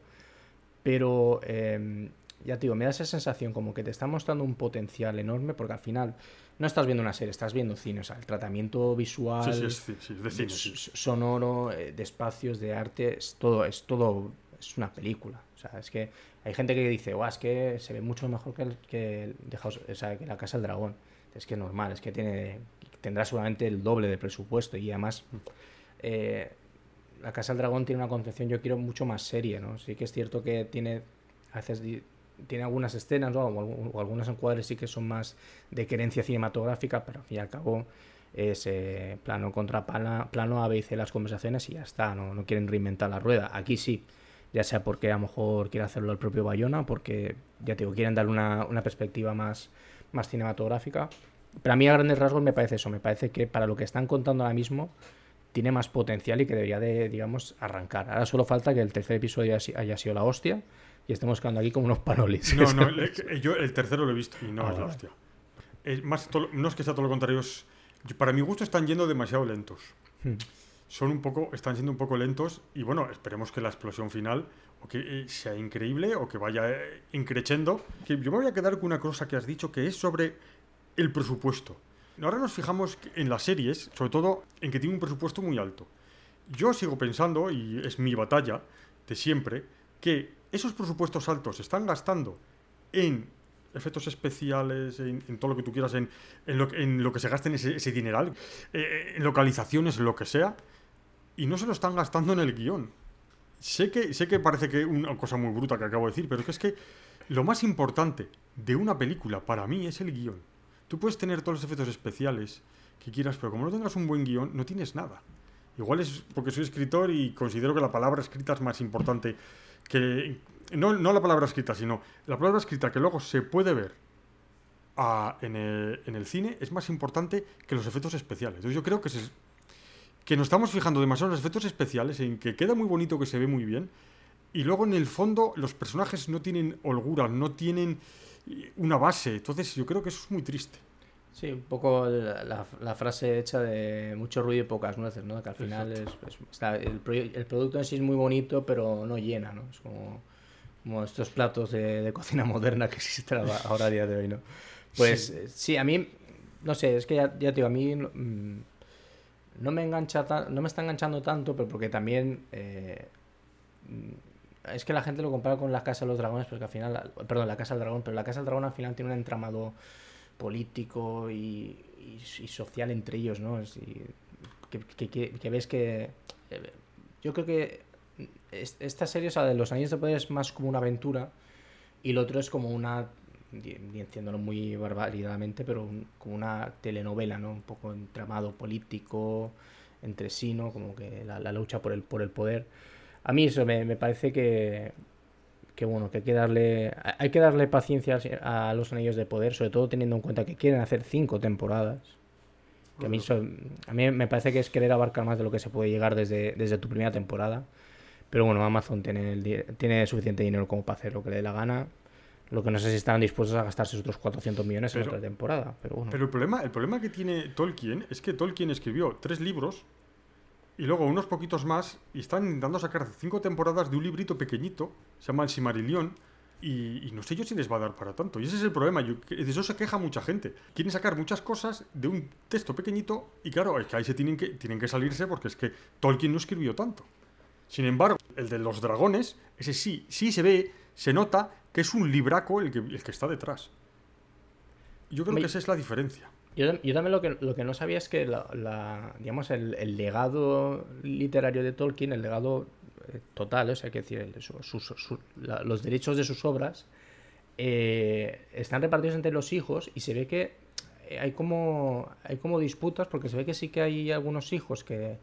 pero eh, ya te digo, me da esa sensación como que te está mostrando un potencial enorme porque al final no estás viendo una serie, estás viendo cine, o sea, el tratamiento visual, Sí, sí, sí, de cine, sonoro, de espacios, de arte, es todo, es todo, es una película. O sea, es que hay gente que dice, "Guau, es que se ve mucho mejor que, el, que, el The House- o sea, que la Casa del Dragón. Es que es normal, es que tiene, tendrá seguramente el doble de presupuesto y además eh, la Casa del Dragón tiene una concepción, yo quiero mucho más serie, ¿no? Sí que es cierto que tiene, a veces tiene algunas escenas ¿no? o, o algunos encuadres sí que son más de querencia cinematográfica, pero al fin y al cabo es eh, plano contra plana- plano A, B y C las conversaciones y ya está, no, no quieren reinventar la rueda. Aquí sí, ya sea porque a lo mejor quiere hacerlo el propio Bayona, porque ya te digo, quieren dar una, una perspectiva más, más cinematográfica. Pero a mí a grandes rasgos me parece eso, me parece que para lo que están contando ahora mismo tiene más potencial y que debería de, digamos, arrancar. Ahora solo falta que el tercer episodio haya sido la hostia y estemos quedando aquí como unos panolis. No, no, (laughs) le- yo el tercero lo he visto y no Ah, es la vale. hostia. Es más, todo- no es que sea todo lo contrario, es- para mi gusto están yendo demasiado lentos. Hmm. Son un poco, están siendo un poco lentos y bueno, esperemos que la explosión final o que eh, sea increíble o que vaya eh, increciendo. Que yo me voy a quedar con una cosa que has dicho que es sobre el presupuesto. Ahora nos fijamos en las series, sobre todo en que tiene un presupuesto muy alto. Yo sigo pensando, y es mi batalla de siempre, que esos presupuestos altos se están gastando en efectos especiales, en, todo lo que tú quieras, en, en lo, que- en lo que se gaste en ese, ese dineral, eh, en localizaciones, lo que sea, y no se lo están gastando en el guion. Sé que, sé que parece que una cosa muy bruta que acabo de decir, pero es que es que lo más importante de una película para mí es el guion. Tú puedes tener todos los efectos especiales que quieras, pero como no tengas un buen guion, no tienes nada. Igual es porque soy escritor y considero que la palabra escrita es más importante que... No, no la palabra escrita, sino la palabra escrita que luego se puede ver a- en, el, en el cine es más importante que los efectos especiales. Entonces yo creo que, se- que nos estamos fijando demasiado en los efectos especiales, en que queda muy bonito, que se ve muy bien, y luego en el fondo los personajes no tienen holgura, no tienen una base. Entonces yo creo que eso es muy triste. Sí, un poco la, la- la frase hecha de mucho ruido y pocas nueces, ¿no? Que al final es, es- está- el, producto en sí es muy bonito, pero no llena, ¿no? Es como, como estos platos de, de cocina (laughs) moderna que existen ahora- a día de hoy, ¿no? Pues Sí. eh, sí, a mí, no sé, es que ya, ya te digo, a mí mm, no me engancha ta- no me está enganchando tanto, pero porque también eh, es que la gente lo compara con la Casa de los Dragones, porque al final, perdón, la Casa del Dragón, pero la Casa del Dragón al final tiene un entramado político y, y- social entre ellos, ¿no? Es- y que, que- ves que yo creo que es- esta serie, o sea, de los Anillos de Poder es más como una aventura y lo otro es como una, di- diciéndolo muy barbaridadamente, pero como una telenovela, ¿no? Un poco entramado político, entre sí, ¿no? Como que la, la lucha por el, por el poder. A mí eso me, me parece que, que bueno, que hay que darle, hay que darle paciencia a los Anillos de Poder, sobre todo teniendo en cuenta que quieren hacer cinco temporadas. Que a mí, a mí me parece que es querer abarcar más de lo que se puede llegar desde, desde tu primera temporada. Pero bueno, Amazon tiene, el tiene suficiente dinero como para hacer lo que le dé la gana. Lo que no sé si están dispuestos a gastarse otros 400 millones en Pero- otra temporada. Pero bueno. Pero el problema, el problema que tiene Tolkien es que Tolkien escribió tres libros y luego unos poquitos más y están intentando sacar cinco temporadas de un librito pequeñito, se llama El Simarillion, y, y no sé yo si les va a dar para tanto. Y ese es el problema, yo- de eso se queja mucha gente. Quieren sacar muchas cosas de un texto pequeñito y claro, es que ahí se tienen que, tienen que salirse porque es que Tolkien no escribió tanto. Sin embargo, el de los dragones, ese sí, sí se ve, se nota que es un libraco el que, el que está detrás. Yo creo Me- que esa es la diferencia. Yo, yo también lo que, lo que no sabía es que la, la- digamos, el, el legado literario de Tolkien, el legado eh, total, o sea, que decir, su- sus- su- la- los derechos de sus obras eh, están repartidos entre los hijos y se ve que eh, hay como, hay como disputas porque se ve que sí que hay algunos hijos que,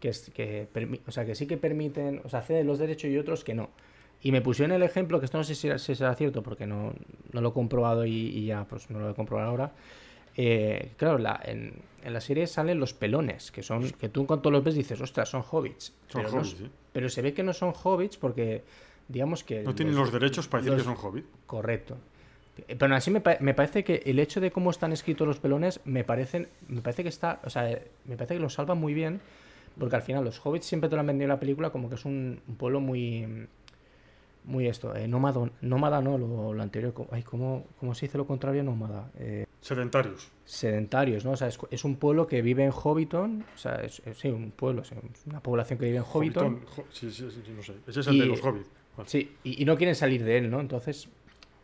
que, que, o sea, que sí que permiten, o sea, ceden los derechos y otros que no. Y me pusieron el ejemplo, que esto no sé si, si será cierto porque no, no lo he comprobado y, y ya pues no lo voy a comprobar ahora. Eh, claro, la- en, en la serie salen los pelones, que son que tú cuando los ves dices, ostras, son hobbits. Son pero, hobbits, se ve que no son hobbits porque, digamos que... No tienen los derechos para decir que son hobbit. Correcto. Eh, Pero aún así me, me parece que el hecho de cómo están escritos los pelones me parecen me parece que está, o sea, eh, me parece que lo salvan muy bien porque al final los hobbits siempre te lo han vendido en la película como que es un, un pueblo muy muy esto, eh, nómada, nómada no, lo, lo anterior, ay, ¿cómo, cómo se dice lo contrario nómada? Eh, Sedentarios. sedentarios, ¿no? O sea, es, es un pueblo que vive en Hobbiton, o sea, es, es- sí, un pueblo, es una población que vive en Hobbiton. Hobbiton, jo- sí, sí, sí, no sé. Ese es el de los hobbits. Vale. Sí, y, y no quieren salir de él, ¿no? Entonces,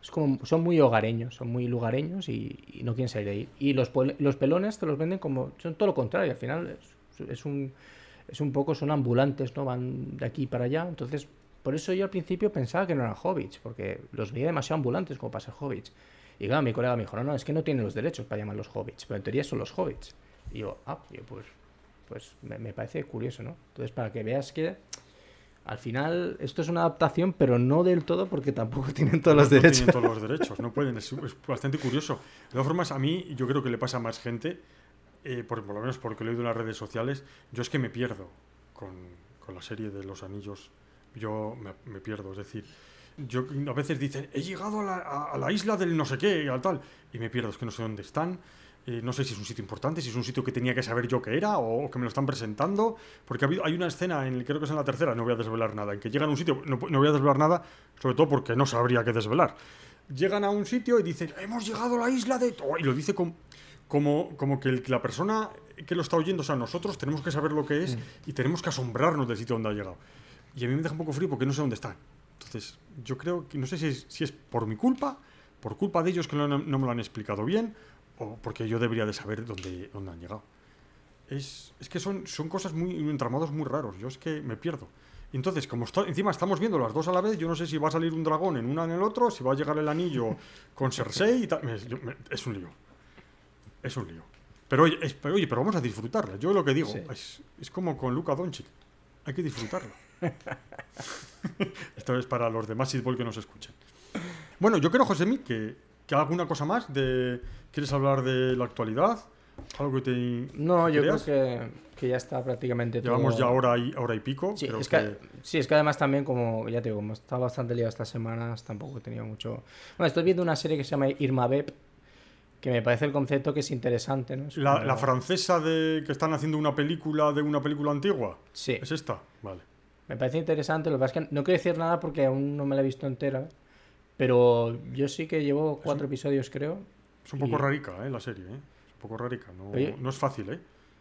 es como, son muy hogareños, son muy lugareños y, y no quieren salir de ahí. Y los, los pelones te los venden como, son todo lo contrario, al final es, es un, es un poco, son ambulantes, ¿no? Van de aquí para allá, entonces, por eso yo al principio pensaba que no eran hobbits, porque los veía demasiado ambulantes como para ser hobbits. Y claro, mi colega me dijo, no, no, es que no tienen los derechos para llamarlos hobbits, pero en teoría son los hobbits. Y yo, ah, yo, pues, pues me, me parece curioso, ¿no? Entonces, para que veas que al final esto es una adaptación, pero no del todo porque tampoco (laughs) tienen todos los no derechos. tienen todos los derechos, no pueden, es, es bastante curioso. De todas formas, a mí yo creo que le pasa a más gente, eh, por, por lo menos porque lo he oído en las redes sociales, yo es que me pierdo con, con la serie de Los Anillos, yo me, me pierdo, es decir, yo a veces dicen, he llegado a la, a- a la isla del no sé qué, al tal, y me pierdo, es que no sé dónde están. eh, no sé si es un sitio importante, si es un sitio que tenía que saber yo que era o, o que me lo están presentando. Porque ha habido, hay una escena, en, creo que es en la tercera, no voy a desvelar nada, en que llegan a un sitio, no, no voy a desvelar nada, sobre todo porque no sabría qué desvelar. Llegan a un sitio y dicen, hemos llegado a la isla de... y lo dice com- como, como que, el- la persona que lo está oyendo, o sea, nosotros tenemos que saber lo que es y tenemos que asombrarnos del sitio donde ha llegado. Y a mí me deja un poco frío porque no sé dónde están. Entonces, yo creo que no sé si es, si es por mi culpa, por culpa de ellos que no, no me lo han explicado bien, o porque yo debería de saber dónde, dónde han llegado. Es, es que son, son cosas muy entramados muy raros. Yo es que me pierdo. Entonces, como esto- encima estamos viendo las dos a la vez, yo no sé si va a salir un dragón en una en el otro, si va a llegar el anillo con Cersei y tal. Me- yo- me- es un lío. Es un lío. Pero oye, es- pero oye, pero vamos a disfrutarla. Yo lo que digo, Sí. es, es como con Luka Doncic. Hay que disfrutarlo. (laughs) Esto es para los demás Ball que nos escuchen. Bueno, yo creo, Josemi, que, que alguna cosa más de... ¿Quieres hablar de la actualidad? ¿Algo que te No, yo creas? creo que, que ya está prácticamente todo. Llevamos ya hora y, hora y pico. Sí creo es que, sí, es que además también, como ya te digo, como estaba bastante liado estas semanas, tampoco he tenido mucho. Bueno, estoy viendo una serie que se llama Irma Beb, que me parece el concepto que es interesante, ¿no? Es La, como- la francesa de que están haciendo una película de una película antigua. Sí. ¿Es esta? Vale. Me parece interesante, lo que pasa es que no quiero decir nada porque aún no me la he visto entera, pero yo sí que llevo cuatro episodios, creo. Es un poco y- rarica, ¿eh? La serie, ¿eh? Un poco rarica. No, Oye. no es fácil, ¿eh?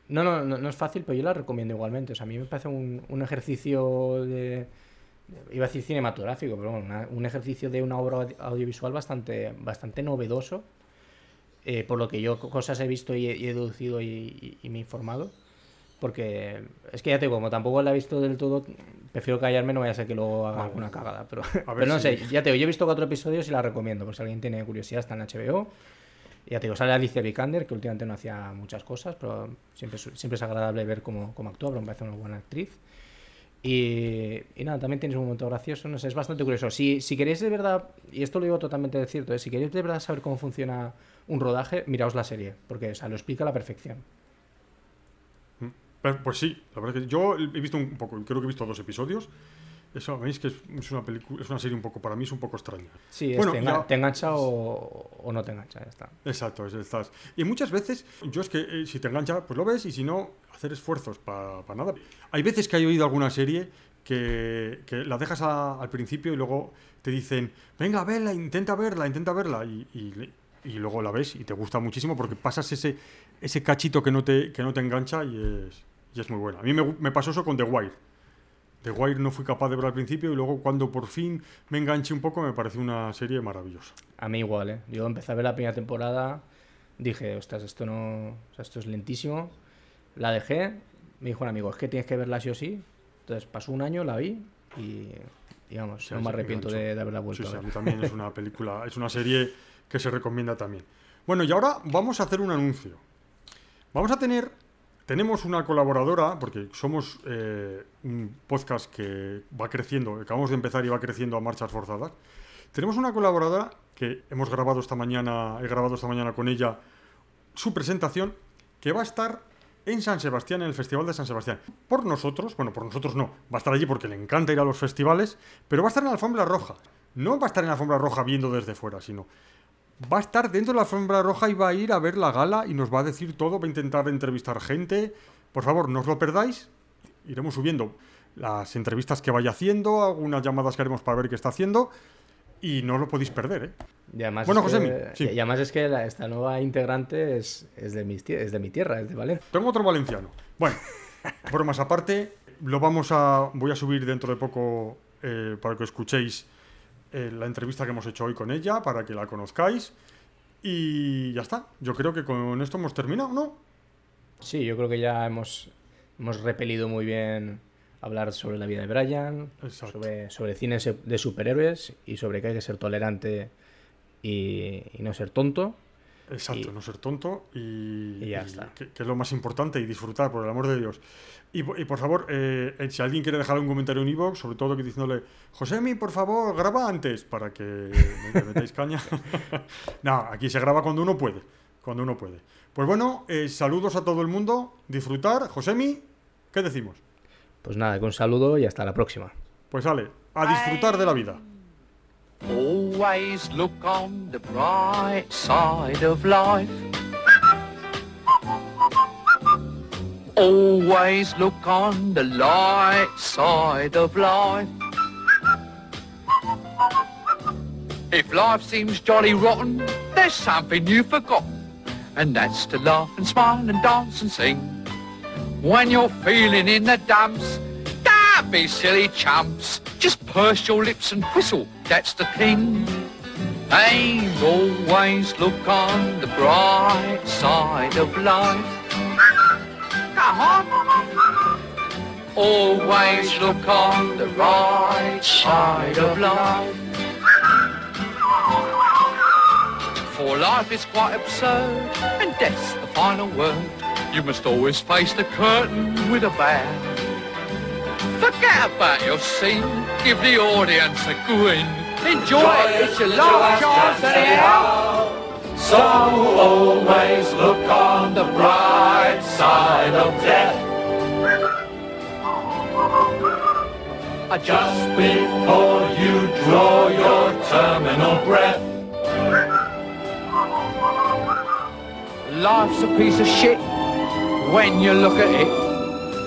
No, no, no, no es fácil, pero yo la recomiendo igualmente. O sea, a mí me parece un, un ejercicio de... Iba a decir cinematográfico, pero bueno, una- un ejercicio de una obra audi- audiovisual bastante, bastante novedoso, eh, por lo que yo co- cosas he visto y he, y he deducido y, y- y me he informado. Porque es que ya te digo, como tampoco la he visto del todo, prefiero callarme, no vaya a ser que luego haga alguna cagada. Pero, (laughs) pero no si- sé, ya te digo, yo he visto cuatro episodios y la recomiendo, por si alguien tiene curiosidad, está en HBO. Ya te digo, sale Alicia Vikander, que últimamente no hacía muchas cosas, pero siempre, es- siempre es agradable ver cómo, cómo actúa, pero me parece una buena actriz. Y, y nada, también tienes un momento gracioso, no sé, es bastante curioso. Si, si queréis de verdad, y esto lo digo totalmente de cierto, ¿eh? si queréis de verdad saber cómo funciona un rodaje, miraos la serie, porque o sea, lo explica a la perfección. Pues, sí, la verdad que yo he visto un poco, creo que he visto dos episodios. Eso, veis que es, es una película, es una serie un poco, para mí es un poco extraña. Sí, es Bueno, te, engan- ya- te engancha o, o no te engancha, ya está. Exacto, es, estás. Y muchas veces, yo es que eh, si te engancha, pues lo ves, y si no, hacer esfuerzos para nada. Hay veces que he oído alguna serie que, que la dejas a- al principio y luego te dicen, venga, verla, intenta verla, intenta verla, y, y y luego la ves y te gusta muchísimo porque pasas ese, ese cachito que no te, que no te engancha y es, y es muy buena. A mí me, pasó eso con The Wire. The Wire no fui capaz de ver al principio y luego cuando por fin me enganché un poco me pareció una serie maravillosa. A mí igual, ¿eh? Yo empecé a ver la primera temporada, dije, ostras, esto no. O sea, esto es lentísimo. La dejé, me dijo un amigo, es que tienes que verla sí o sí. Entonces pasó un año, la vi y. Sí, no me arrepiento de, de haberla vuelto Sí, a sí, ver. a mí también es una película, (laughs) es una serie que se recomienda también. Bueno, y ahora vamos a hacer un anuncio. Vamos a tener, tenemos una colaboradora, porque somos eh, un podcast que va creciendo, acabamos de empezar y va creciendo a marchas forzadas. Tenemos una colaboradora que hemos grabado esta mañana, he grabado esta mañana con ella su presentación, que va a estar en San Sebastián, en el Festival de San Sebastián. Por nosotros, bueno, por nosotros no, va a estar allí porque le encanta ir a los festivales, pero va a estar en la alfombra roja. No va a estar en la alfombra roja viendo desde fuera, sino va a estar dentro de la alfombra roja y va a ir a ver la gala y nos va a decir todo, va a intentar entrevistar gente. Por favor, no os lo perdáis. Iremos subiendo las entrevistas que vaya haciendo, algunas llamadas que haremos para ver qué está haciendo y no lo podéis perder, ¿eh? Y además Bueno, es que- sí. y además es que la- esta nueva integrante es, es, de mis tie- es de mi tierra, es de Valencia. Tengo otro valenciano. Bueno, bromas aparte, lo vamos a. Voy a subir dentro de poco eh, para que escuchéis eh, la entrevista que hemos hecho hoy con ella, para que la conozcáis. Y ya está. Yo creo que con esto hemos terminado, ¿no? Sí, yo creo que ya hemos, hemos repelido muy bien hablar sobre la vida de Brian, sobre, sobre cine de superhéroes y sobre que hay que ser tolerante y, y no ser tonto. Exacto, Y- no ser tonto y, y ya y está. Que, que es lo más importante y disfrutar, por el amor de Dios. Y, po- y por favor, eh, eh, si alguien quiere dejar un comentario en iVoox, sobre todo que diciéndole, Josemi, por favor, graba antes para que me, me metáis caña. (laughs) no, aquí se graba cuando uno puede. Cuando uno puede. Pues bueno, eh, saludos a todo el mundo, disfrutar. Josemi, ¿qué decimos? Pues nada, que un saludo y hasta la próxima. Pues sale, a disfrutar de la vida. Always look on the bright side of life. Always look on the light side of life. If life seems jolly rotten, there's something you've forgotten, and that's to laugh and smile and dance and sing. When you're feeling in the dumps, don't be silly chumps. Just purse your lips and whistle, that's the thing. And always look on the bright side of life. Always look on the right side of life. For life is quite absurd, and death's the final word. You must always face the curtain with a bow. Forget about your scene, give the audience a grin. Enjoy it, it's your last chance anyhow. So always look on the bright side of death. Just before you draw your terminal breath. Life's a piece of shit when you look at it.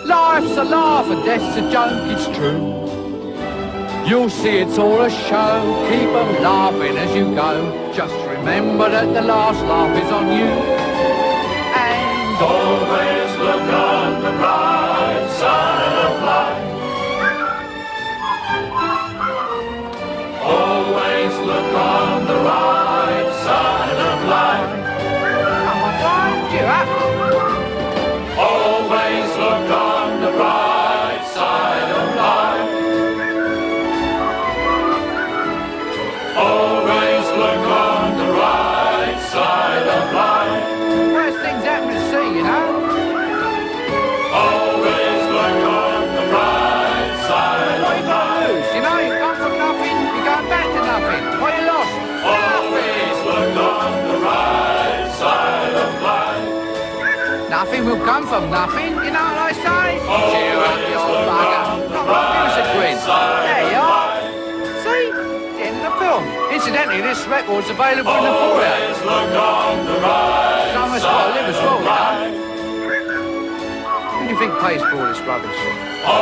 Life's a laugh and death's a joke, it's true. You'll see it's all a show, keep 'em laughing as you go. Just remember that the last laugh is on you. And Always look on the bright side of life. Always look on the right Will come from nothing, you know what I say? Cheer up, you old bugger. Come on, give us grin. There you are. See? The end of the film. Incidentally, this record's available in the foyer. Always look on the right Someone's got to live as well, you know. Who do you think pays for all this rubbish? Oh,